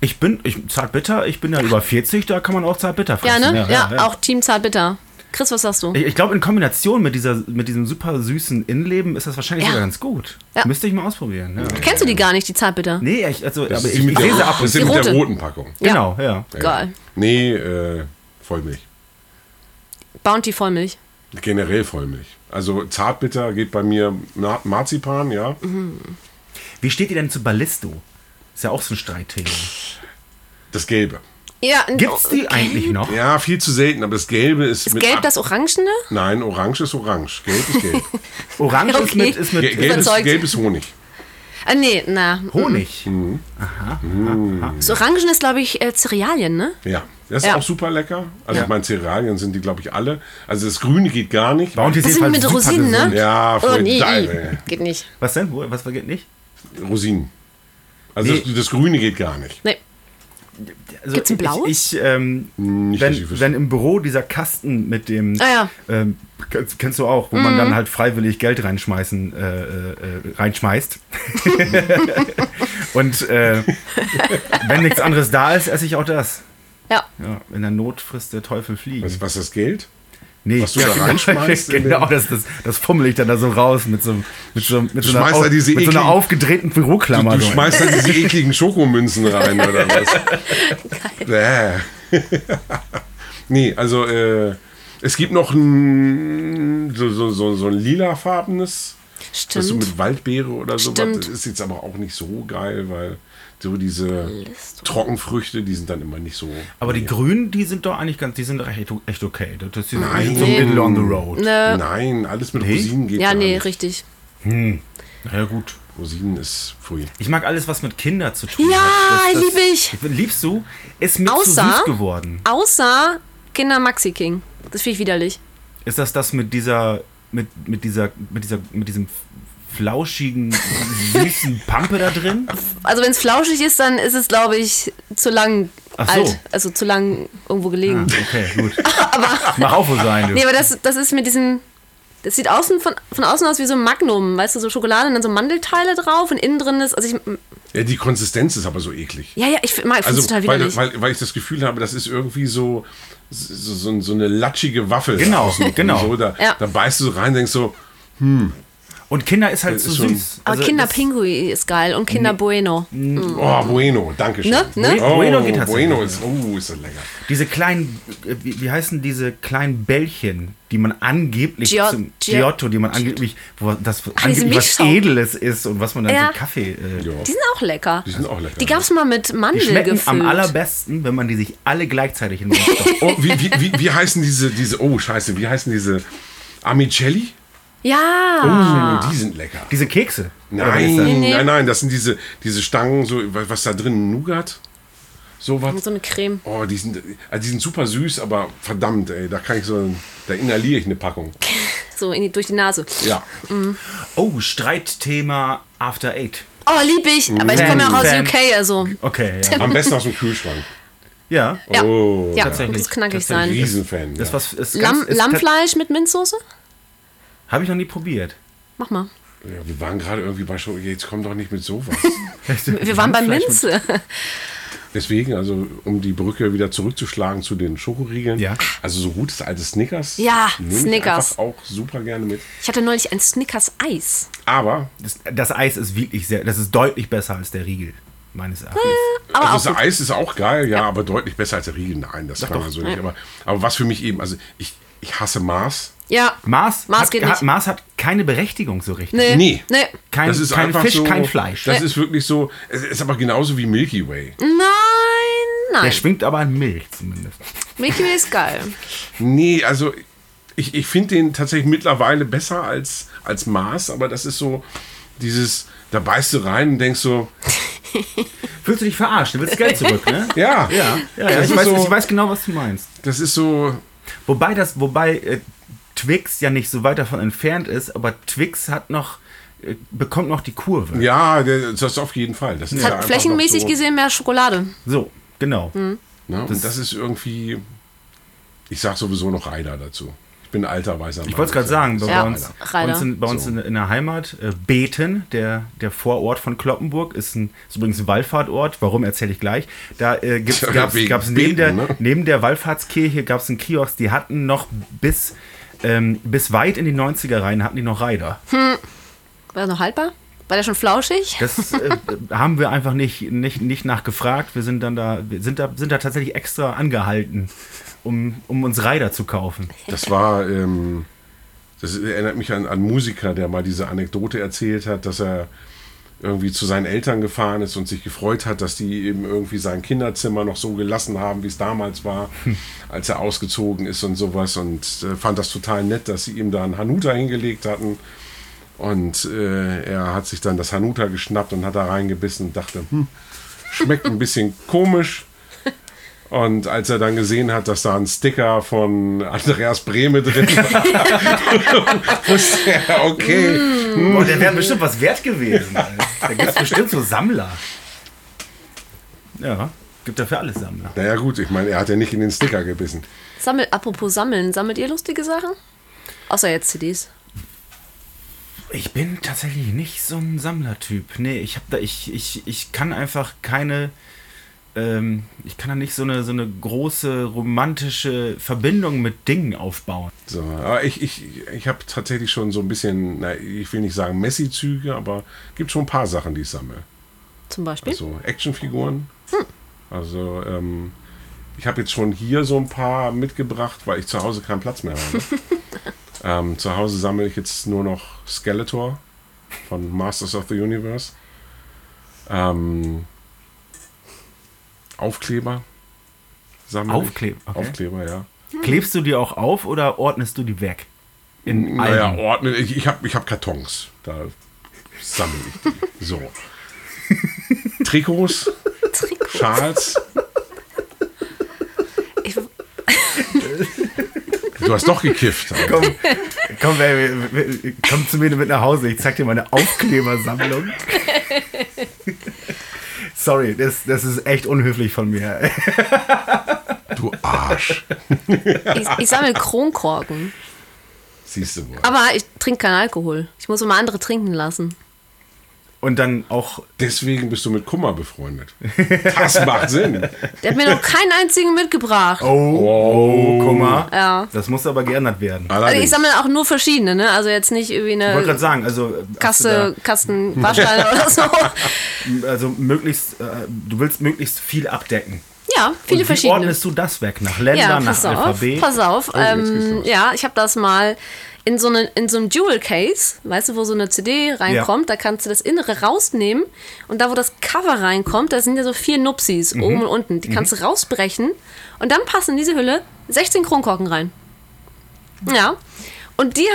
Ich bin, ich, zartbitter, ich bin ja über 40, da kann man auch zartbitter Ja, fressen. ne? Ja, auch Team Zartbitter. Chris, was sagst du? Ich, ich glaube, in Kombination mit, dieser, mit diesem super süßen Innenleben ist das wahrscheinlich Ja. sogar ganz gut. Ja. Müsste ich mal ausprobieren. Ja. Kennst du die gar nicht, die Zartbitter? Nee, ich, also, Das aber ist ich, die mit ich der, lese ab das die mit der rote. roten Packung. Genau, ja. Geil. Nee, äh, Vollmilch. Bounty Vollmilch. Generell Vollmilch. Also Zartbitter geht bei mir Ma- Marzipan, ja. Wie steht ihr denn zu Ballisto? Ist ja auch so ein Streitthema. Das Gelbe. Ja, Gibt's die eigentlich noch? Ja, viel zu selten, aber das Gelbe ist, Ist mit gelb das Orangene? Nein, Orange ist Orange. Gelb ist Gelb. [LAUGHS] Orange ist Okay. mit, ist mit Ge- gelb, ist, gelb ist Honig. Ah, nee, na. Honig. Mhm. Das Orangen ist, glaube ich, äh, Cerealien, ne? Ja, das ist Ja. auch super lecker. Also Ja. ich meine, Cerealien sind die, glaube ich, alle. Also das Grüne geht gar nicht. Bounty ist Das sind mit Rosinen, ne? Ja, Oh, voll nee, geil, geht nicht. Was denn? Wo- Was vergeht nicht? Rosinen. Also Nee. das, das Grüne geht gar nicht. Nee. Also Gibt's ein blaues? Ich, ich ähm, Nicht wenn, wenn im Büro dieser Kasten mit dem, Ah, ja. ähm, kennst, kennst du auch, wo man dann halt freiwillig Geld reinschmeißen, äh, äh, äh, reinschmeißt. [LAUGHS] Und äh, wenn nichts anderes da ist, esse ich auch das. Ja. Ja, in der Not frisst der Teufel fliegen. Was, was ist das Geld? Nee, was du da [LAUGHS] reinschmeißt in [LAUGHS] genau, das, das, das fummel ich dann da so raus mit so, mit so, mit so, einer, schmeißt au- da diese mit so einer aufgedrehten Büroklammer. Du so. schmeißt dann diese ekligen Schokomünzen rein oder was? [LAUGHS] Bäh. Nee, also äh, es gibt noch ein, so, so, so, so ein lilafarbenes, das so Stimmt. mit Waldbeere oder so. Stimmt. Das ist jetzt aber auch nicht so geil, weil so diese List. Trockenfrüchte, die sind dann immer nicht so. Aber die Grünen, die sind doch eigentlich ganz, die sind echt, echt okay. Das, die sind Nein. so middle on the road. Ne, Nein, alles mit Nee? Rosinen geht ja, nee, nicht. richtig. Na ja, gut. Rosinen ist pfui. Ich mag alles, was mit Kindern zu tun Ja, hat. Das- liebe ich. Liebst du? Ist mir zu Außer- süß geworden. Außer Kinder Maxi King. Das finde ich widerlich. Ist das das mit dieser, mit, mit dieser, mit dieser, mit diesem flauschigen, süßen Pampe da drin? Also wenn es flauschig ist, dann ist es, glaube ich, zu lang Ach so. alt. Also zu lang irgendwo gelegen. Okay, gut. [LAUGHS] aber Mach auch wohl sein, du. Nee, aber das, das ist mit diesem. Das sieht außen von, von außen aus wie so ein Magnum, weißt du, so Schokolade und dann so Mandelteile drauf und innen drin ist. Also ich. Ja, die Konsistenz ist aber so eklig. Ja, ja, ich finde es Also, total weil, widerlich. weil, weil ich das Gefühl habe, das ist irgendwie so, so, so, so eine latschige Waffel. Genau, genau. So, da, Ja. da beißt du so rein und denkst so, Und Kinder ist halt Das zu ist schon- süß. aber Also Kinder das- Pinguin ist geil und Kinder Bueno. oh, bueno, danke schön. Ne? Ne? Oh, Bueno geht tatsächlich. bueno ist, oh, ist das lecker. Diese kleinen, äh, wie, wie heißen diese kleinen Bällchen, die man angeblich Gio- zum Gio- Giotto, die man angeblich, wo das diese angeblich was. Edles ist und was man dann Ja. so Kaffee. Äh, Ja. Die sind auch lecker. Die sind auch lecker. Die gab es mal mit die Mandel schmecken gefüllt. am allerbesten, wenn man die sich alle gleichzeitig in den Mund stopft. Oh, wie, wie, wie, wie heißen diese, diese, oh, scheiße, wie heißen diese Amicelli? Ja. Oh, die sind lecker. Diese Kekse. Was Nein, nee. nein, nein, das sind diese, diese Stangen, so, was was da drin, Nougat? Sowas. So eine Creme. Oh, die sind, also die sind super süß, aber verdammt, ey, da kann ich so, da inhaliere ich eine Packung. [LAUGHS] So in die, durch die Nase. Ja. Oh, Streitthema After Eight. Oh, lieb ich. Aber ich komme ja auch aus Fan. UK, also. Okay, ja. Am besten aus dem Kühlschrank. ja. Ja. Oh, ja, tatsächlich. muss knackig Tatsächlich. sein. Riesenfan. Das ja. was ist Lamm, ist Lammfleisch mit Minzsoße? Habe ich noch nie probiert. Mach mal. Ja, wir waren gerade irgendwie bei Show, jetzt komm doch nicht mit sowas. [LAUGHS] Wir waren bei Minze. Deswegen, also um die Brücke wieder zurückzuschlagen zu den Schokoriegeln. Ja. Also so gutes altes Snickers. Ja, nehme ich Snickers. einfach auch super gerne mit. Ich hatte neulich ein Snickers Eis. Aber, Das, das Eis ist wirklich sehr, das ist deutlich besser als der Riegel, meines Erachtens. Aber also das Eis ist auch geil, ja, aber deutlich besser als der Riegel. Nein, das kann doch. man so nicht. Aber, aber was für mich eben, also ich, ich hasse Mars. Ja. Mars, Mars hat, geht hat, nicht. Mars hat keine Berechtigung so richtig. Nee. Nee. Nee. Kein, Das ist kein einfach Fisch, so, kein Fleisch. Das ist wirklich so, es ist aber genauso wie Milky Way. Nein, Der nein. schwingt aber an Milch zumindest. Milky Way ist geil. Nee, also ich, ich finde den tatsächlich mittlerweile besser als, als Mars, aber das ist so dieses, da beißt du rein und denkst so, [LAUGHS] Fühlst du dich verarscht? Du willst Geld zurück, ne? [LAUGHS] ja, Ja, ja, ja ich, weiß, so- ich weiß genau, was du meinst. das ist so, Wobei das, wobei äh, Twix ja nicht so weit davon entfernt ist, aber Twix hat noch, äh, bekommt noch die Kurve. ja, das auf jeden Fall. Das ist ja Hat flächenmäßig so, gesehen mehr Schokolade. So, genau. Hm. Ne? Und das ist irgendwie, ich sag sowieso noch Reider dazu. Ich bin alter weißer Mann. Ich wollte es gerade sagen, bei Ja, uns, bei uns, in, bei uns So. in, in der Heimat, äh, Beten, der, der Vorort von Kloppenburg, ist, ein, ist übrigens ein Wallfahrtort. Warum erzähle ich gleich. Da äh, [LAUGHS] gab's, wegen gab's neben, Beten, der, ne? neben der Wallfahrtskirche gab es einen Kiosk, die hatten noch bis, ähm, bis weit in die 90er rein, hatten die noch Reiter. War das noch haltbar? War der schon flauschig? Das äh, [LAUGHS] haben wir einfach nicht, nicht, nicht nachgefragt. Wir sind dann da, wir sind da, sind da tatsächlich extra angehalten, um, um uns Reiter zu kaufen. Das war, ähm, das erinnert mich an einen Musiker, der mal diese Anekdote erzählt hat, dass er irgendwie zu seinen Eltern gefahren ist und sich gefreut hat, dass die eben irgendwie sein Kinderzimmer noch so gelassen haben, wie es damals war, als er ausgezogen ist und sowas und äh, fand das total nett, dass sie ihm da einen Hanuta hingelegt hatten. Und äh, er hat sich dann das Hanuta geschnappt und hat da reingebissen und dachte, hm, schmeckt ein bisschen [LAUGHS] komisch. Und als er dann gesehen hat, dass da ein Sticker von Andreas Brehme drin war, [LAUGHS] [LAUGHS] wusste er, okay, Oh, der wäre bestimmt was wert gewesen. Da gibt es bestimmt so Sammler. Ja, gibt ja für alles Sammler. naja gut, ich meine, er hat ja nicht in den Sticker gebissen. Sammel, apropos Sammeln, sammelt ihr lustige Sachen? Außer jetzt CDs. Ich bin tatsächlich nicht so ein Sammlertyp. Nee, ich hab da, ich, ich, ich kann einfach keine, ähm, ich kann da nicht so eine, so eine große romantische Verbindung mit Dingen aufbauen. So, aber ich, ich, ich habe tatsächlich schon so ein bisschen, na, ich will nicht sagen Messi-Züge, aber gibt schon ein paar Sachen, die ich sammle. Zum Beispiel. Also Actionfiguren. Also ähm, Ich habe jetzt schon hier so ein paar mitgebracht, weil ich zu Hause keinen Platz mehr habe. [LAUGHS] ähm, zu Hause sammle ich jetzt nur noch Skeletor von Masters of the Universe. Ähm, Aufkleber sammle. Aufkleber, okay. Aufkleber, ja. Klebst du die auch auf oder ordnest du die weg? In Naja, Alben? ordnen. Ich, ich habe ich hab Kartons. Da sammle ich die. So. [LAUGHS] Trikots, Schals. Ich, Du hast doch gekifft. Komm, komm, Baby, komm zu mir mit nach Hause. Ich zeig dir meine Aufklebersammlung. [LAUGHS] Sorry, das, das ist echt unhöflich von mir. Du Arsch. ich, ich sammle Kronkorken. Siehst du wohl. Aber ich trinke keinen Alkohol. Ich muss immer andere trinken lassen. Und dann auch, Deswegen bist du mit Kummer befreundet. Das macht Sinn. Der hat mir noch keinen einzigen mitgebracht. oh, oh, guck mal. Ja. Das muss aber geändert werden. Also Allerdings. ich sammle auch nur verschiedene, ne? Also jetzt nicht irgendwie Ich wollte gerade eine sagen, also, hast Kaste, Kasten Waschsteine oder so. [LAUGHS] also möglichst, äh, du willst möglichst viel abdecken. Ja, viele Und wie verschiedene. ordnest du das weg? Nach Ländern, Ja, nach pass auf, Alphabet? pass auf. Oh, ähm, ja, ich habe das mal in so, eine, in so einem Jewel Case, weißt du, wo so eine CD reinkommt, da kannst du das Innere rausnehmen und da, wo das Cover reinkommt, da sind ja so vier Nupsis, Mhm. oben und unten. Die kannst du rausbrechen und dann passen in diese Hülle 16 Kronkorken rein. Ja. Und die,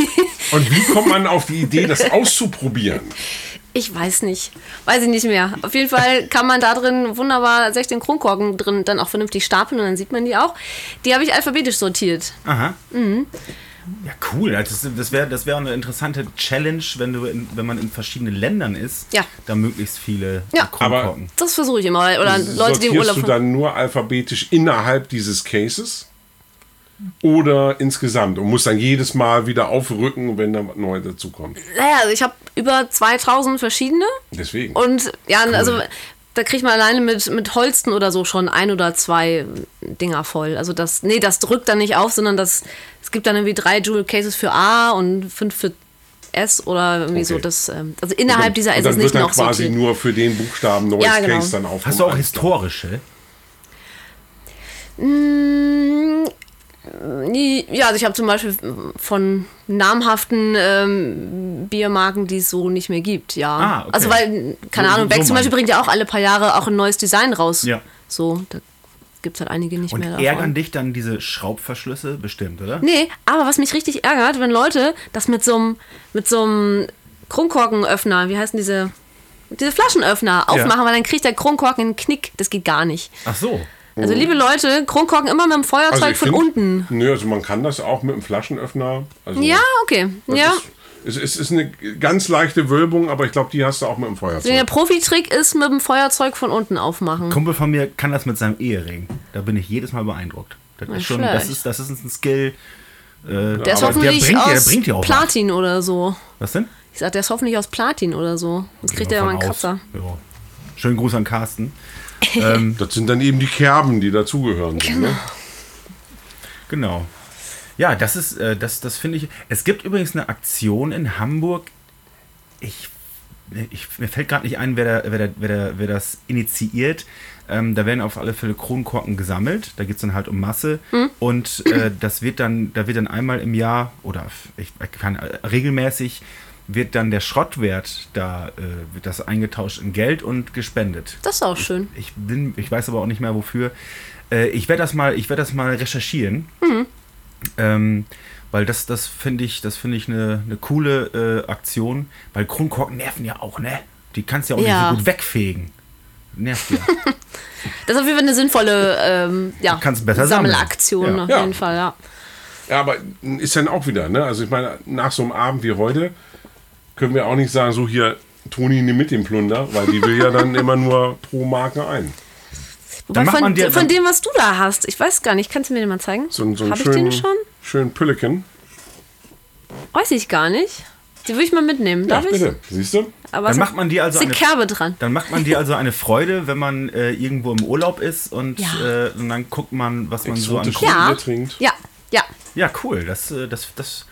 [LAUGHS] Und wie kommt man auf die Idee, das auszuprobieren? ich weiß nicht, weiß ich nicht mehr. Auf jeden Fall kann man da drin wunderbar 16 Kronkorken drin dann auch vernünftig stapeln und dann sieht man die auch. Die habe ich alphabetisch sortiert. Aha. Mhm. Ja, cool. Das, das wäre das wär eine interessante Challenge, wenn, du in, wenn man in verschiedenen Ländern ist, Ja. da möglichst viele Ja. Kronkorken. Das versuche ich immer. Oder Leute, die im Sortierst Urlaub du dann nur alphabetisch innerhalb dieses Cases? Oder insgesamt? Und musst dann jedes Mal wieder aufrücken, wenn da was Neues dazukommt. Naja, also ich habe über 2000 verschiedene. Deswegen. Und ja, also da kriegt man alleine mit, mit Holsten oder so schon ein oder zwei Dinger voll. Also das, nee, das drückt dann nicht auf, sondern das, es gibt dann irgendwie drei Jewel Cases für A und fünf für S oder irgendwie so. Okay. Das, ähm, also innerhalb Und dieser dann, ist dann nicht wird dann noch quasi sortiert. nur für den Buchstaben neues Ja, genau. Case dann auf. Hast du auch historische? Ja, also ich habe zum Beispiel von namhaften ähm, Biermarken, die es so nicht mehr gibt, ja. Ah, okay. Also weil, keine So- Ahnung, so Beck zum Beispiel bringt ja auch alle paar Jahre auch ein neues Design raus. Ja. So, da gibt es halt einige nicht Und mehr davon. ärgern dich dann diese Schraubverschlüsse bestimmt, oder? Nee, aber was mich richtig ärgert, wenn Leute das mit so einem mit Kronkorkenöffner, wie heißen diese diese Flaschenöffner aufmachen, weil dann kriegt der Kronkorken einen Knick. Das geht gar nicht. Ach so. Also liebe Leute, Kronkorken immer mit dem Feuerzeug Also von find- unten. Nö, also man kann das auch mit einem Flaschenöffner. Also Ja, okay. Ja. Ist, es, es ist eine ganz leichte Wölbung, aber ich glaube, die hast du auch mit dem Feuerzeug. Der Profi-Trick ist mit dem Feuerzeug von unten aufmachen. Kumpel von mir kann das mit seinem Ehering. Da bin ich jedes Mal beeindruckt. Das ist schon, das ist, das ist ein Skill. Äh, Der ist aber der hoffentlich bringt, ja- der aus bringt ja auch was. Platin oder so. Was denn? Ich sag, der ist hoffentlich aus Platin oder so. Sonst kriegt er ja mal einen aus. Kratzer. Ja. Schönen Gruß an Carsten. Ähm, [LAUGHS] Das sind dann eben die Kerben, die dazugehören. Ne? Genau. Ja, das ist, äh, das, das finde ich. Es gibt übrigens eine Aktion in Hamburg. Ich, ich mir fällt gerade nicht ein, wer, da, wer, da, wer, da, wer das initiiert. Ähm, da werden auf alle Fälle Kronkorken gesammelt. Da geht es dann halt um Masse. Und äh, das wird dann, da wird dann einmal im Jahr oder ich, ich kann äh, regelmäßig wird dann der Schrottwert da äh, wird das eingetauscht in Geld und gespendet. Das ist auch schön. Ich bin, ich weiß aber auch nicht mehr wofür. Äh, ich werde das mal, ich werde das mal recherchieren, ähm, weil das, das finde ich, das finde ich eine, eine coole äh, Aktion, weil Kronkorken nerven ja auch, ne? Die kannst du ja auch Ja. nicht so gut wegfegen. Nervt ja. [LAUGHS] Das ist auf jeden Fall eine sinnvolle ähm, ja, kannst besser sammeln. Sammelaktion, Ja. auf Ja. jeden Fall, ja. Ja, aber ist dann auch wieder, ne? Also ich meine, nach so einem Abend wie heute können wir auch nicht sagen, so hier, Toni, nimm mit dem Plunder, weil die will ja dann [LAUGHS] immer nur pro Marke ein. Wobei macht von, man dir- von dem, was du da hast, ich weiß gar nicht, kannst du mir den mal zeigen? So, ein- so Habe ich den schönen, schon? schönen Pülleken. Weiß ich gar nicht. Die würde ich mal mitnehmen, Ja, darf ich? bitte. Siehst du? Aber Dann macht man dir also ist eine, Kerbe dran. dann macht man dir also eine Freude, wenn man äh, irgendwo im Urlaub ist und, Ja. äh, und dann guckt man, was man so an Exotisch. Bier Ja, trinkt. ja, ja. Ja, cool. Das, äh, das, das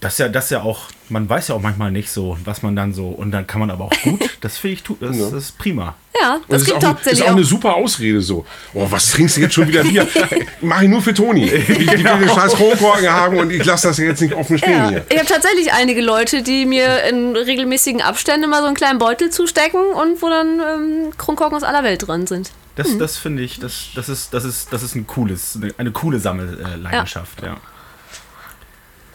Das ist ja, das ist ja auch, man weiß ja auch manchmal nicht so, was man dann so, und dann kann man aber auch gut, [LAUGHS] das finde ich, tu- das, das ist prima. Ja, Und das ist gibt auch, ist tatsächlich auch auch. eine super Ausrede so. Oh, was trinkst du jetzt schon wieder Bier? [LAUGHS] Mach ich nur für Toni. [LAUGHS] Die, die will den scheiß Kronkorken haben und ich lasse das jetzt nicht offen stehen Ja, hier. ich habe tatsächlich einige Leute, die mir in regelmäßigen Abständen mal so einen kleinen Beutel zustecken und wo dann ähm, Kronkorken aus aller Welt drin sind. Das, Mhm. das finde ich, das, das ist, das ist, das ist ein cooles, eine, eine coole Sammelleidenschaft, ja. Ja,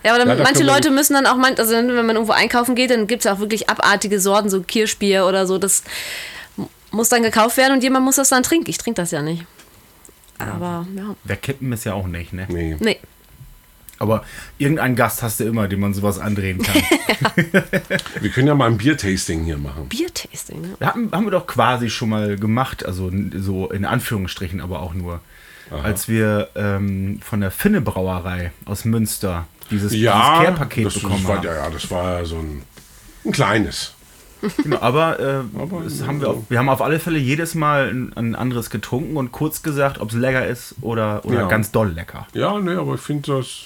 aber dann, Ja, manche Leute müssen dann auch, man, also wenn man irgendwo einkaufen geht, dann gibt es auch wirklich abartige Sorten, so Kirschbier oder so. Das muss dann gekauft werden und jemand muss das dann trinken. Ich trinke das ja nicht. Aber ja, Wer kippen ist ja auch nicht, ne? Nee. nee. Aber irgendeinen Gast hast du immer, dem man sowas andrehen kann. [LAUGHS] Wir können ja mal ein Biertasting hier machen. Biertasting, ne? Haben, haben wir doch quasi schon mal gemacht, also so in Anführungsstrichen, aber auch nur. Als wir ähm, von der Finne Brauerei aus Münster dieses, dieses Ja, Care-Paket das, bekommen das war, haben. ja, ja, das war ja so ein, ein kleines. Genau, aber äh, das haben wir, auf, wir haben auf alle Fälle jedes Mal ein, ein anderes getrunken und kurz gesagt, ob es lecker ist oder, oder Ja. ganz doll lecker. Ja, ne, aber ich finde das.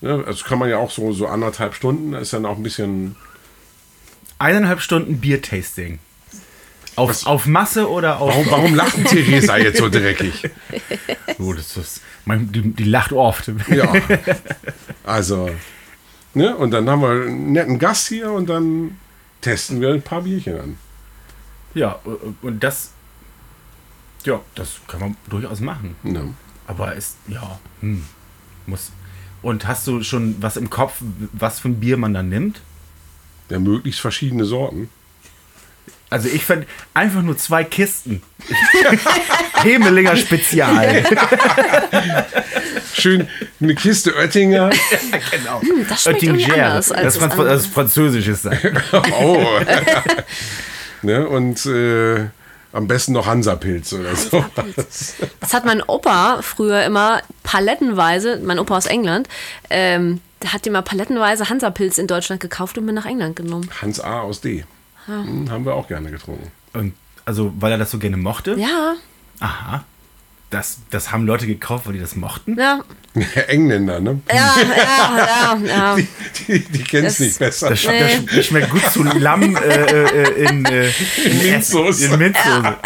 Ne, also kann man ja auch so, so anderthalb Stunden, ist dann auch ein bisschen. Eineinhalb Stunden Biertasting. Auf, Was- auf Masse oder auf. Warum, warum lacht Theresa jetzt so [LAUGHS] dreckig? Oh, das ist, man, die, die lacht oft. Ja. [LAUGHS] Also. Ne, und dann haben wir einen netten Gast hier und dann testen wir ein paar Bierchen an. Ja, und das. Ja, das kann man durchaus machen. Ne? Aber ist, ja, hm, muss. Und hast du schon was im Kopf, was für ein Bier man dann nimmt? Ja, möglichst verschiedene Sorten. Also ich fand einfach nur zwei Kisten. [LAUGHS] Hemelinger Spezial. [LAUGHS] Schön eine Kiste Oettinger. [LAUGHS] genau. Das schmeckt Oettinger. anders als Das, Franz andere. das Französisch ist das. Oh. ne, und äh, am besten noch Hansapilz oder so. Das hat mein Opa früher immer palettenweise, mein Opa aus England, ähm, der hat immer palettenweise Hansapilz in Deutschland gekauft und mir nach England genommen. Hans A. aus D. Hm, haben wir auch gerne getrunken. Und also, weil er das so gerne mochte? Ja, Aha. Das, das haben Leute gekauft, weil die das mochten? ja, [LAUGHS] Engländer, ne? ja, ja, ja, ja. [LAUGHS] Die, die kennen es nicht besser. Das, sch Nee. das, sch das schmeckt gut zu Lamm äh, äh, in, äh, [LAUGHS] in, Minzsoße. in Minzsoße.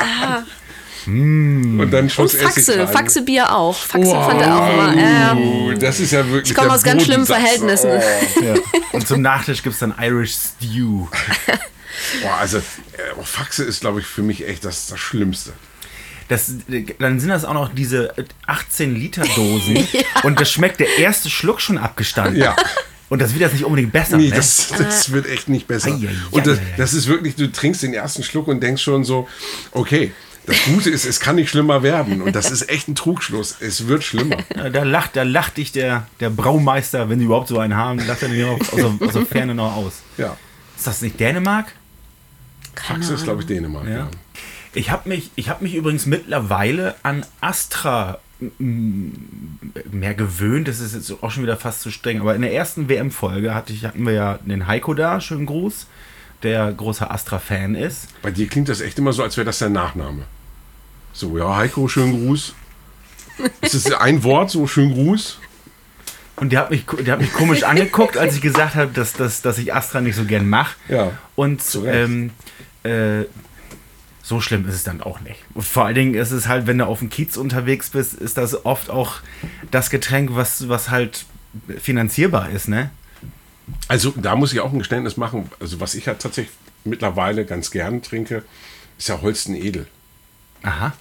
Und dann Und Schuss Essig Faxe. Faxebier auch. Faxe fand er auch immer. Ja, Uh, das ist ja wirklich. Ich komme aus ganz schlimmen. Verhältnissen. Ja. Und zum Nachtisch gibt es dann Irish Stew. Boah, also, äh, oh, Faxe ist, glaube ich, für mich echt das, das Schlimmste. Das, dann sind das auch noch diese 18 Liter Dosen [LAUGHS] und das schmeckt der erste Schluck schon abgestanden. Ja. Und das wird jetzt nicht unbedingt besser. Nee, ne? das, das wird echt nicht besser. Ei, ei, ei, und das, das ist wirklich, du trinkst den ersten Schluck und denkst schon so, okay, das Gute ist, es kann nicht schlimmer werden. Und das ist echt ein Trugschluss. Es wird schlimmer. Ja, da lacht, da lacht dich der, der Braumeister, wenn sie überhaupt so einen haben, lacht er dir aus, aus, der- aus der Ferne noch aus. Ja. Ist das nicht Dänemark? Keine Faxe ist, glaube ich. Dänemark. Ja. Ja. Ich habe mich, ich hab mich übrigens mittlerweile an Astra mehr gewöhnt. Das ist jetzt auch schon wieder fast zu streng. Aber in der ersten WM-Folge hatte ich, hatten wir ja den Heiko da, schönen Gruß, der großer Astra-Fan ist. Bei dir klingt das echt immer so, als wäre das dein Nachname. So, ja, Heiko, schönen Gruß. Ist es ein Wort, so schönen Gruß? Und der hat mich, der hat mich komisch [LAUGHS] angeguckt, als ich gesagt habe, dass, dass, dass ich Astra nicht so gern mache. Ja. Und ähm, äh, so schlimm ist es dann auch nicht. Vor allen Dingen ist es halt, wenn du auf dem Kiez unterwegs bist, ist das oft auch das Getränk, was, was halt finanzierbar ist, ne? Also da muss ich auch ein Geständnis machen. Also was ich halt tatsächlich mittlerweile ganz gern trinke, ist ja Holsten Edel. Aha.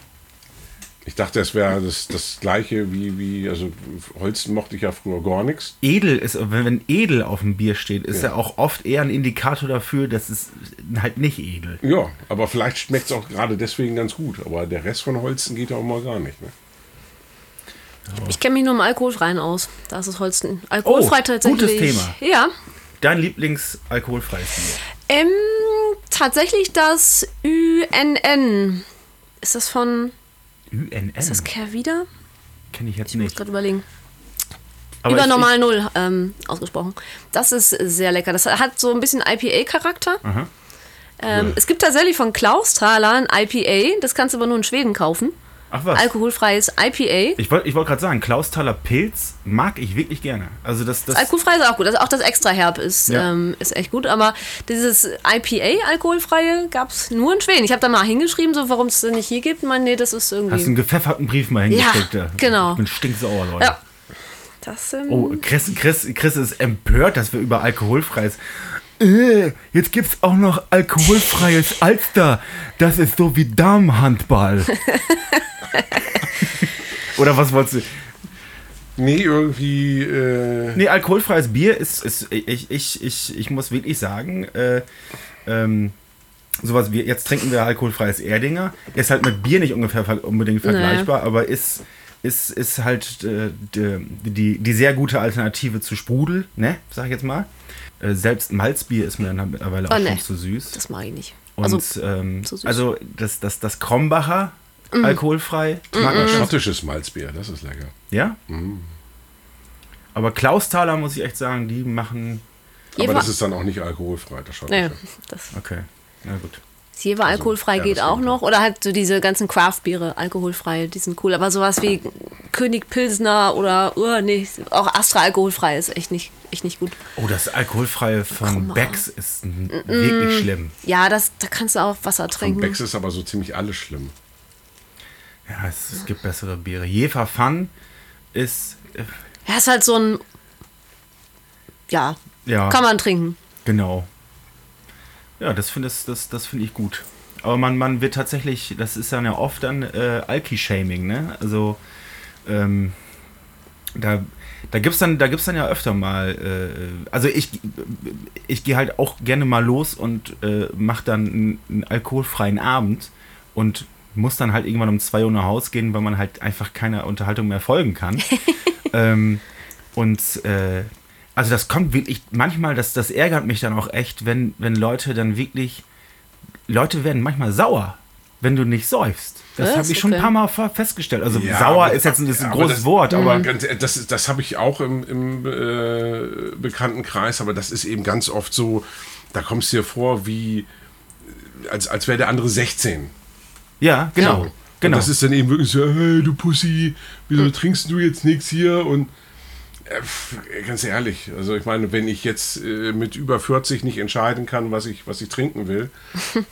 Ich dachte, es wäre das, das gleiche wie, wie, also Holsten mochte ich ja früher gar nichts. Edel ist, wenn, wenn edel auf dem Bier steht, ist ja. Ja. auch oft eher ein Indikator dafür, dass es halt nicht edel. Ja, aber vielleicht schmeckt es auch gerade deswegen ganz gut. Aber der Rest von Holsten geht ja auch mal gar nicht. Ne? Ich kenne mich nur im Alkoholfreien aus. Da ist es Holsten. Alkoholfrei Oh, tatsächlich. gutes Thema. Ja. Dein Lieblings-alkoholfreies Bier? Ähm, tatsächlich das UNN. Ist das von. UNN? Ist das Kehrwieder? Kenne ich jetzt Ich muss nicht. gerade überlegen. Aber Über ich- normal Null ähm, ausgesprochen. Das ist sehr lecker. Das hat so ein bisschen IPA-Charakter. Ähm, Es gibt tatsächlich von Klaus Thaler ein IPA. Das kannst du aber nur in Schweden kaufen. Ach was. Alkoholfreies IPA. Ich wollte ich wollt gerade sagen, Klausthaler Pilz mag ich wirklich gerne. Also das, das Alkoholfrei ist auch gut. Also auch das extra herb ist, Ja. ähm, ist echt gut. Aber dieses IPA, alkoholfreie, gab es nur in Schweden. Ich habe da mal hingeschrieben, so warum es das nicht hier gibt. Ich meine, nee, das ist irgendwie. hast du einen gepfefferten Brief mal hingesteckt. Ja, genau. Ich bin stinksauer, Leute. ja. Das, ähm, Oh, Chris, Chris, Chris ist empört, dass wir über alkoholfreies. Äh, jetzt gibt's auch noch alkoholfreies Alster. Das ist so wie Damenhandball. [LAUGHS] Oder was wolltest du? Nee, irgendwie. Äh, Nee, alkoholfreies Bier ist, ist ich, ich, ich, ich muss wirklich sagen, äh, ähm, sowas wie, jetzt trinken wir alkoholfreies Erdinger, ist halt mit Bier nicht ungefähr unbedingt vergleichbar, aber ist, ist, ist halt äh, die, die, die sehr gute Alternative zu Sprudel, ne, sag ich jetzt mal. Äh, selbst Malzbier ist mir dann mittlerweile auch Oh, nee. schon zu süß. das mag ich nicht. Und Also, ähm, zu süß. also das, das, das Krombacher alkoholfrei, mag ich schon. schottisches Malzbier, das ist lecker. Ja? Aber Klausthaler, muss ich echt sagen, die machen. Aber das ist dann auch nicht alkoholfrei, das schottische. nee, das Okay, na gut. Jever alkoholfrei ja, geht das auch geht noch. Oder halt so diese ganzen Craft-Biere, alkoholfrei, die sind cool. Aber sowas wie König Pilsner oder, oh, nee, auch Astra alkoholfrei ist echt nicht, echt nicht gut. Oh, das alkoholfreie von mal. Becks ist n- wirklich schlimm. Ja, das, da kannst du auch Wasser Von trinken. Becks ist aber so ziemlich alles schlimm. Ja, es, es gibt bessere Biere. Jefer Fun ist. Äh, Ja, ist halt so ein. Ja, ja, kann man trinken. genau. Ja, das finde das, das, das find ich gut. Aber man, man wird tatsächlich, das ist dann ja oft dann äh, Alki-Shaming, ne? Also, ähm, da, da gibt es dann, da gibt's dann ja öfter mal, äh, also ich, ich gehe halt auch gerne mal los und äh, mache dann einen, einen alkoholfreien Abend und muss dann halt irgendwann um 2 Uhr nach Hause gehen, weil man halt einfach keiner Unterhaltung mehr folgen kann. [LAUGHS] ähm, und äh, also das kommt wirklich, manchmal, das, das ärgert mich dann auch echt, wenn, wenn Leute dann wirklich, Leute werden manchmal sauer, wenn du nicht säufst. Das habe ich schon ein paar Mal festgestellt. Also Ja, sauer aber- ist jetzt ein, ist ein großes das- Wort, aber Ganz, ehrlich, das das habe ich auch im, im äh, Bekanntenkreis, aber das ist eben ganz oft so, da kommst du dir vor, wie als, als wäre der andere 16. ja, genau. Und genau. das ist dann eben wirklich so, hey, du Pussy, wieso trinkst du jetzt nichts hier? Und ganz ehrlich, also ich meine, wenn ich jetzt äh, mit über 40 nicht entscheiden kann, was ich, was ich trinken will, [LAUGHS]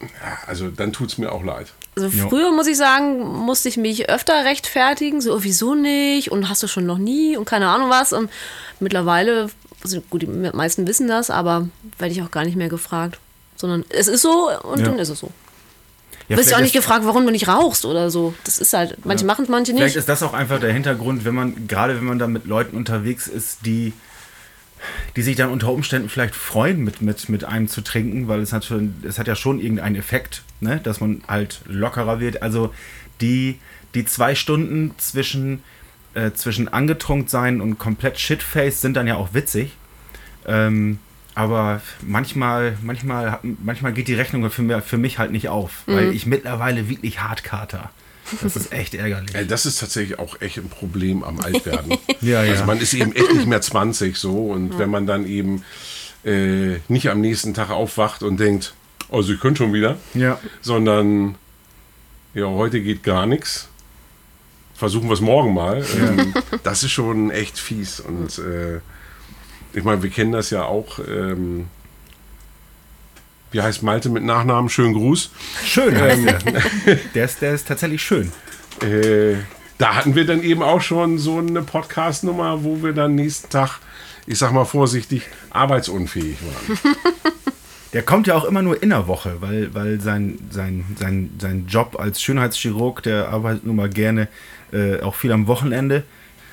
ja, also dann tut es mir auch leid. Also Ja. früher muss ich sagen, musste ich mich öfter rechtfertigen, so wieso nicht und hast du schon noch nie und keine Ahnung was. Und mittlerweile, also gut, die meisten wissen das, aber werde ich auch gar nicht mehr gefragt. Sondern es ist so und Ja. dann ist es so. Ja, Du wirst ja auch vielleicht nicht gefragt, warum du nicht rauchst oder so. Das ist halt, manche machen es, manche Vielleicht nicht. ist das auch einfach der Hintergrund, wenn man, gerade wenn man dann mit Leuten unterwegs ist, die, die sich dann unter Umständen vielleicht freuen, mit, mit, mit einem zu trinken, weil es hat, schon, es hat ja schon irgendeinen Effekt, ne? dass man halt lockerer wird. Also die, die zwei Stunden zwischen, äh, zwischen angetrunken sein und komplett shitface sind dann ja auch witzig. Ähm, aber manchmal, manchmal, manchmal geht die Rechnung für, mir, für mich halt nicht auf, weil ich mittlerweile wirklich Hardkater. Das ist echt ärgerlich. Ey, das ist tatsächlich auch echt ein Problem am Altwerden. [LAUGHS] Ja, ja. Also man ist eben echt nicht mehr 20 so und wenn man dann eben äh, nicht am nächsten Tag aufwacht und denkt, also ich könnte schon wieder, Ja. sondern ja, heute geht gar nichts. Versuchen wir es morgen mal. Ähm, das ist schon echt fies. Und äh, ich meine, wir kennen das ja auch. Ähm, wie heißt Malte mit Nachnamen? Schönen Gruß. Schön heißt der. der, ist, der ist tatsächlich schön. Äh, da hatten wir dann eben auch schon so eine Podcast-Nummer, wo wir dann nächsten Tag, ich sag mal vorsichtig, arbeitsunfähig waren. [LAUGHS] Der kommt ja auch immer nur in der Woche, weil, weil sein, sein, sein, sein Job als Schönheitschirurg, der arbeitet nun mal gerne äh, auch viel am Wochenende.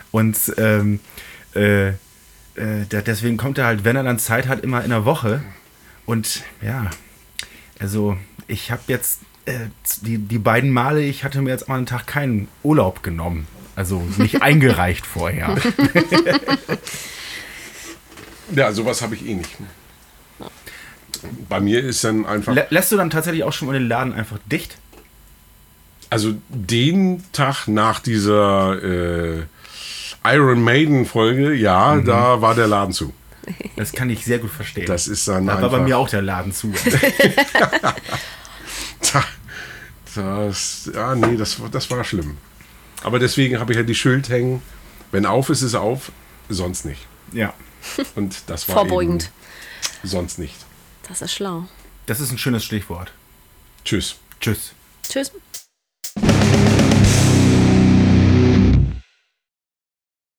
Und ähm, äh, äh, deswegen kommt er halt, wenn er dann Zeit hat, immer in der Woche. Und ja, also ich habe jetzt äh, die, die beiden Male, ich hatte mir jetzt mal einen Tag keinen Urlaub genommen. Also nicht [LAUGHS] eingereicht vorher. Ja, sowas habe ich eh nicht. Bei mir ist dann einfach, Lä lässt du dann tatsächlich auch schon mal den Laden einfach dicht? also den Tag nach dieser äh, Iron Maiden Folge, ja, da war der Laden zu. Das kann ich sehr gut verstehen. Das ist dann da war einfach, bei mir auch der Laden zu. [LAUGHS] [LAUGHS] Da, das, ja, nee, das, das war schlimm. Aber deswegen habe ich ja die Schild hängen. Wenn auf ist, ist auf, sonst nicht. Ja. Und das war Vorbeugend. eben sonst nicht. Das ist schlau. Das ist ein schönes Stichwort. Tschüss. Tschüss. Tschüss.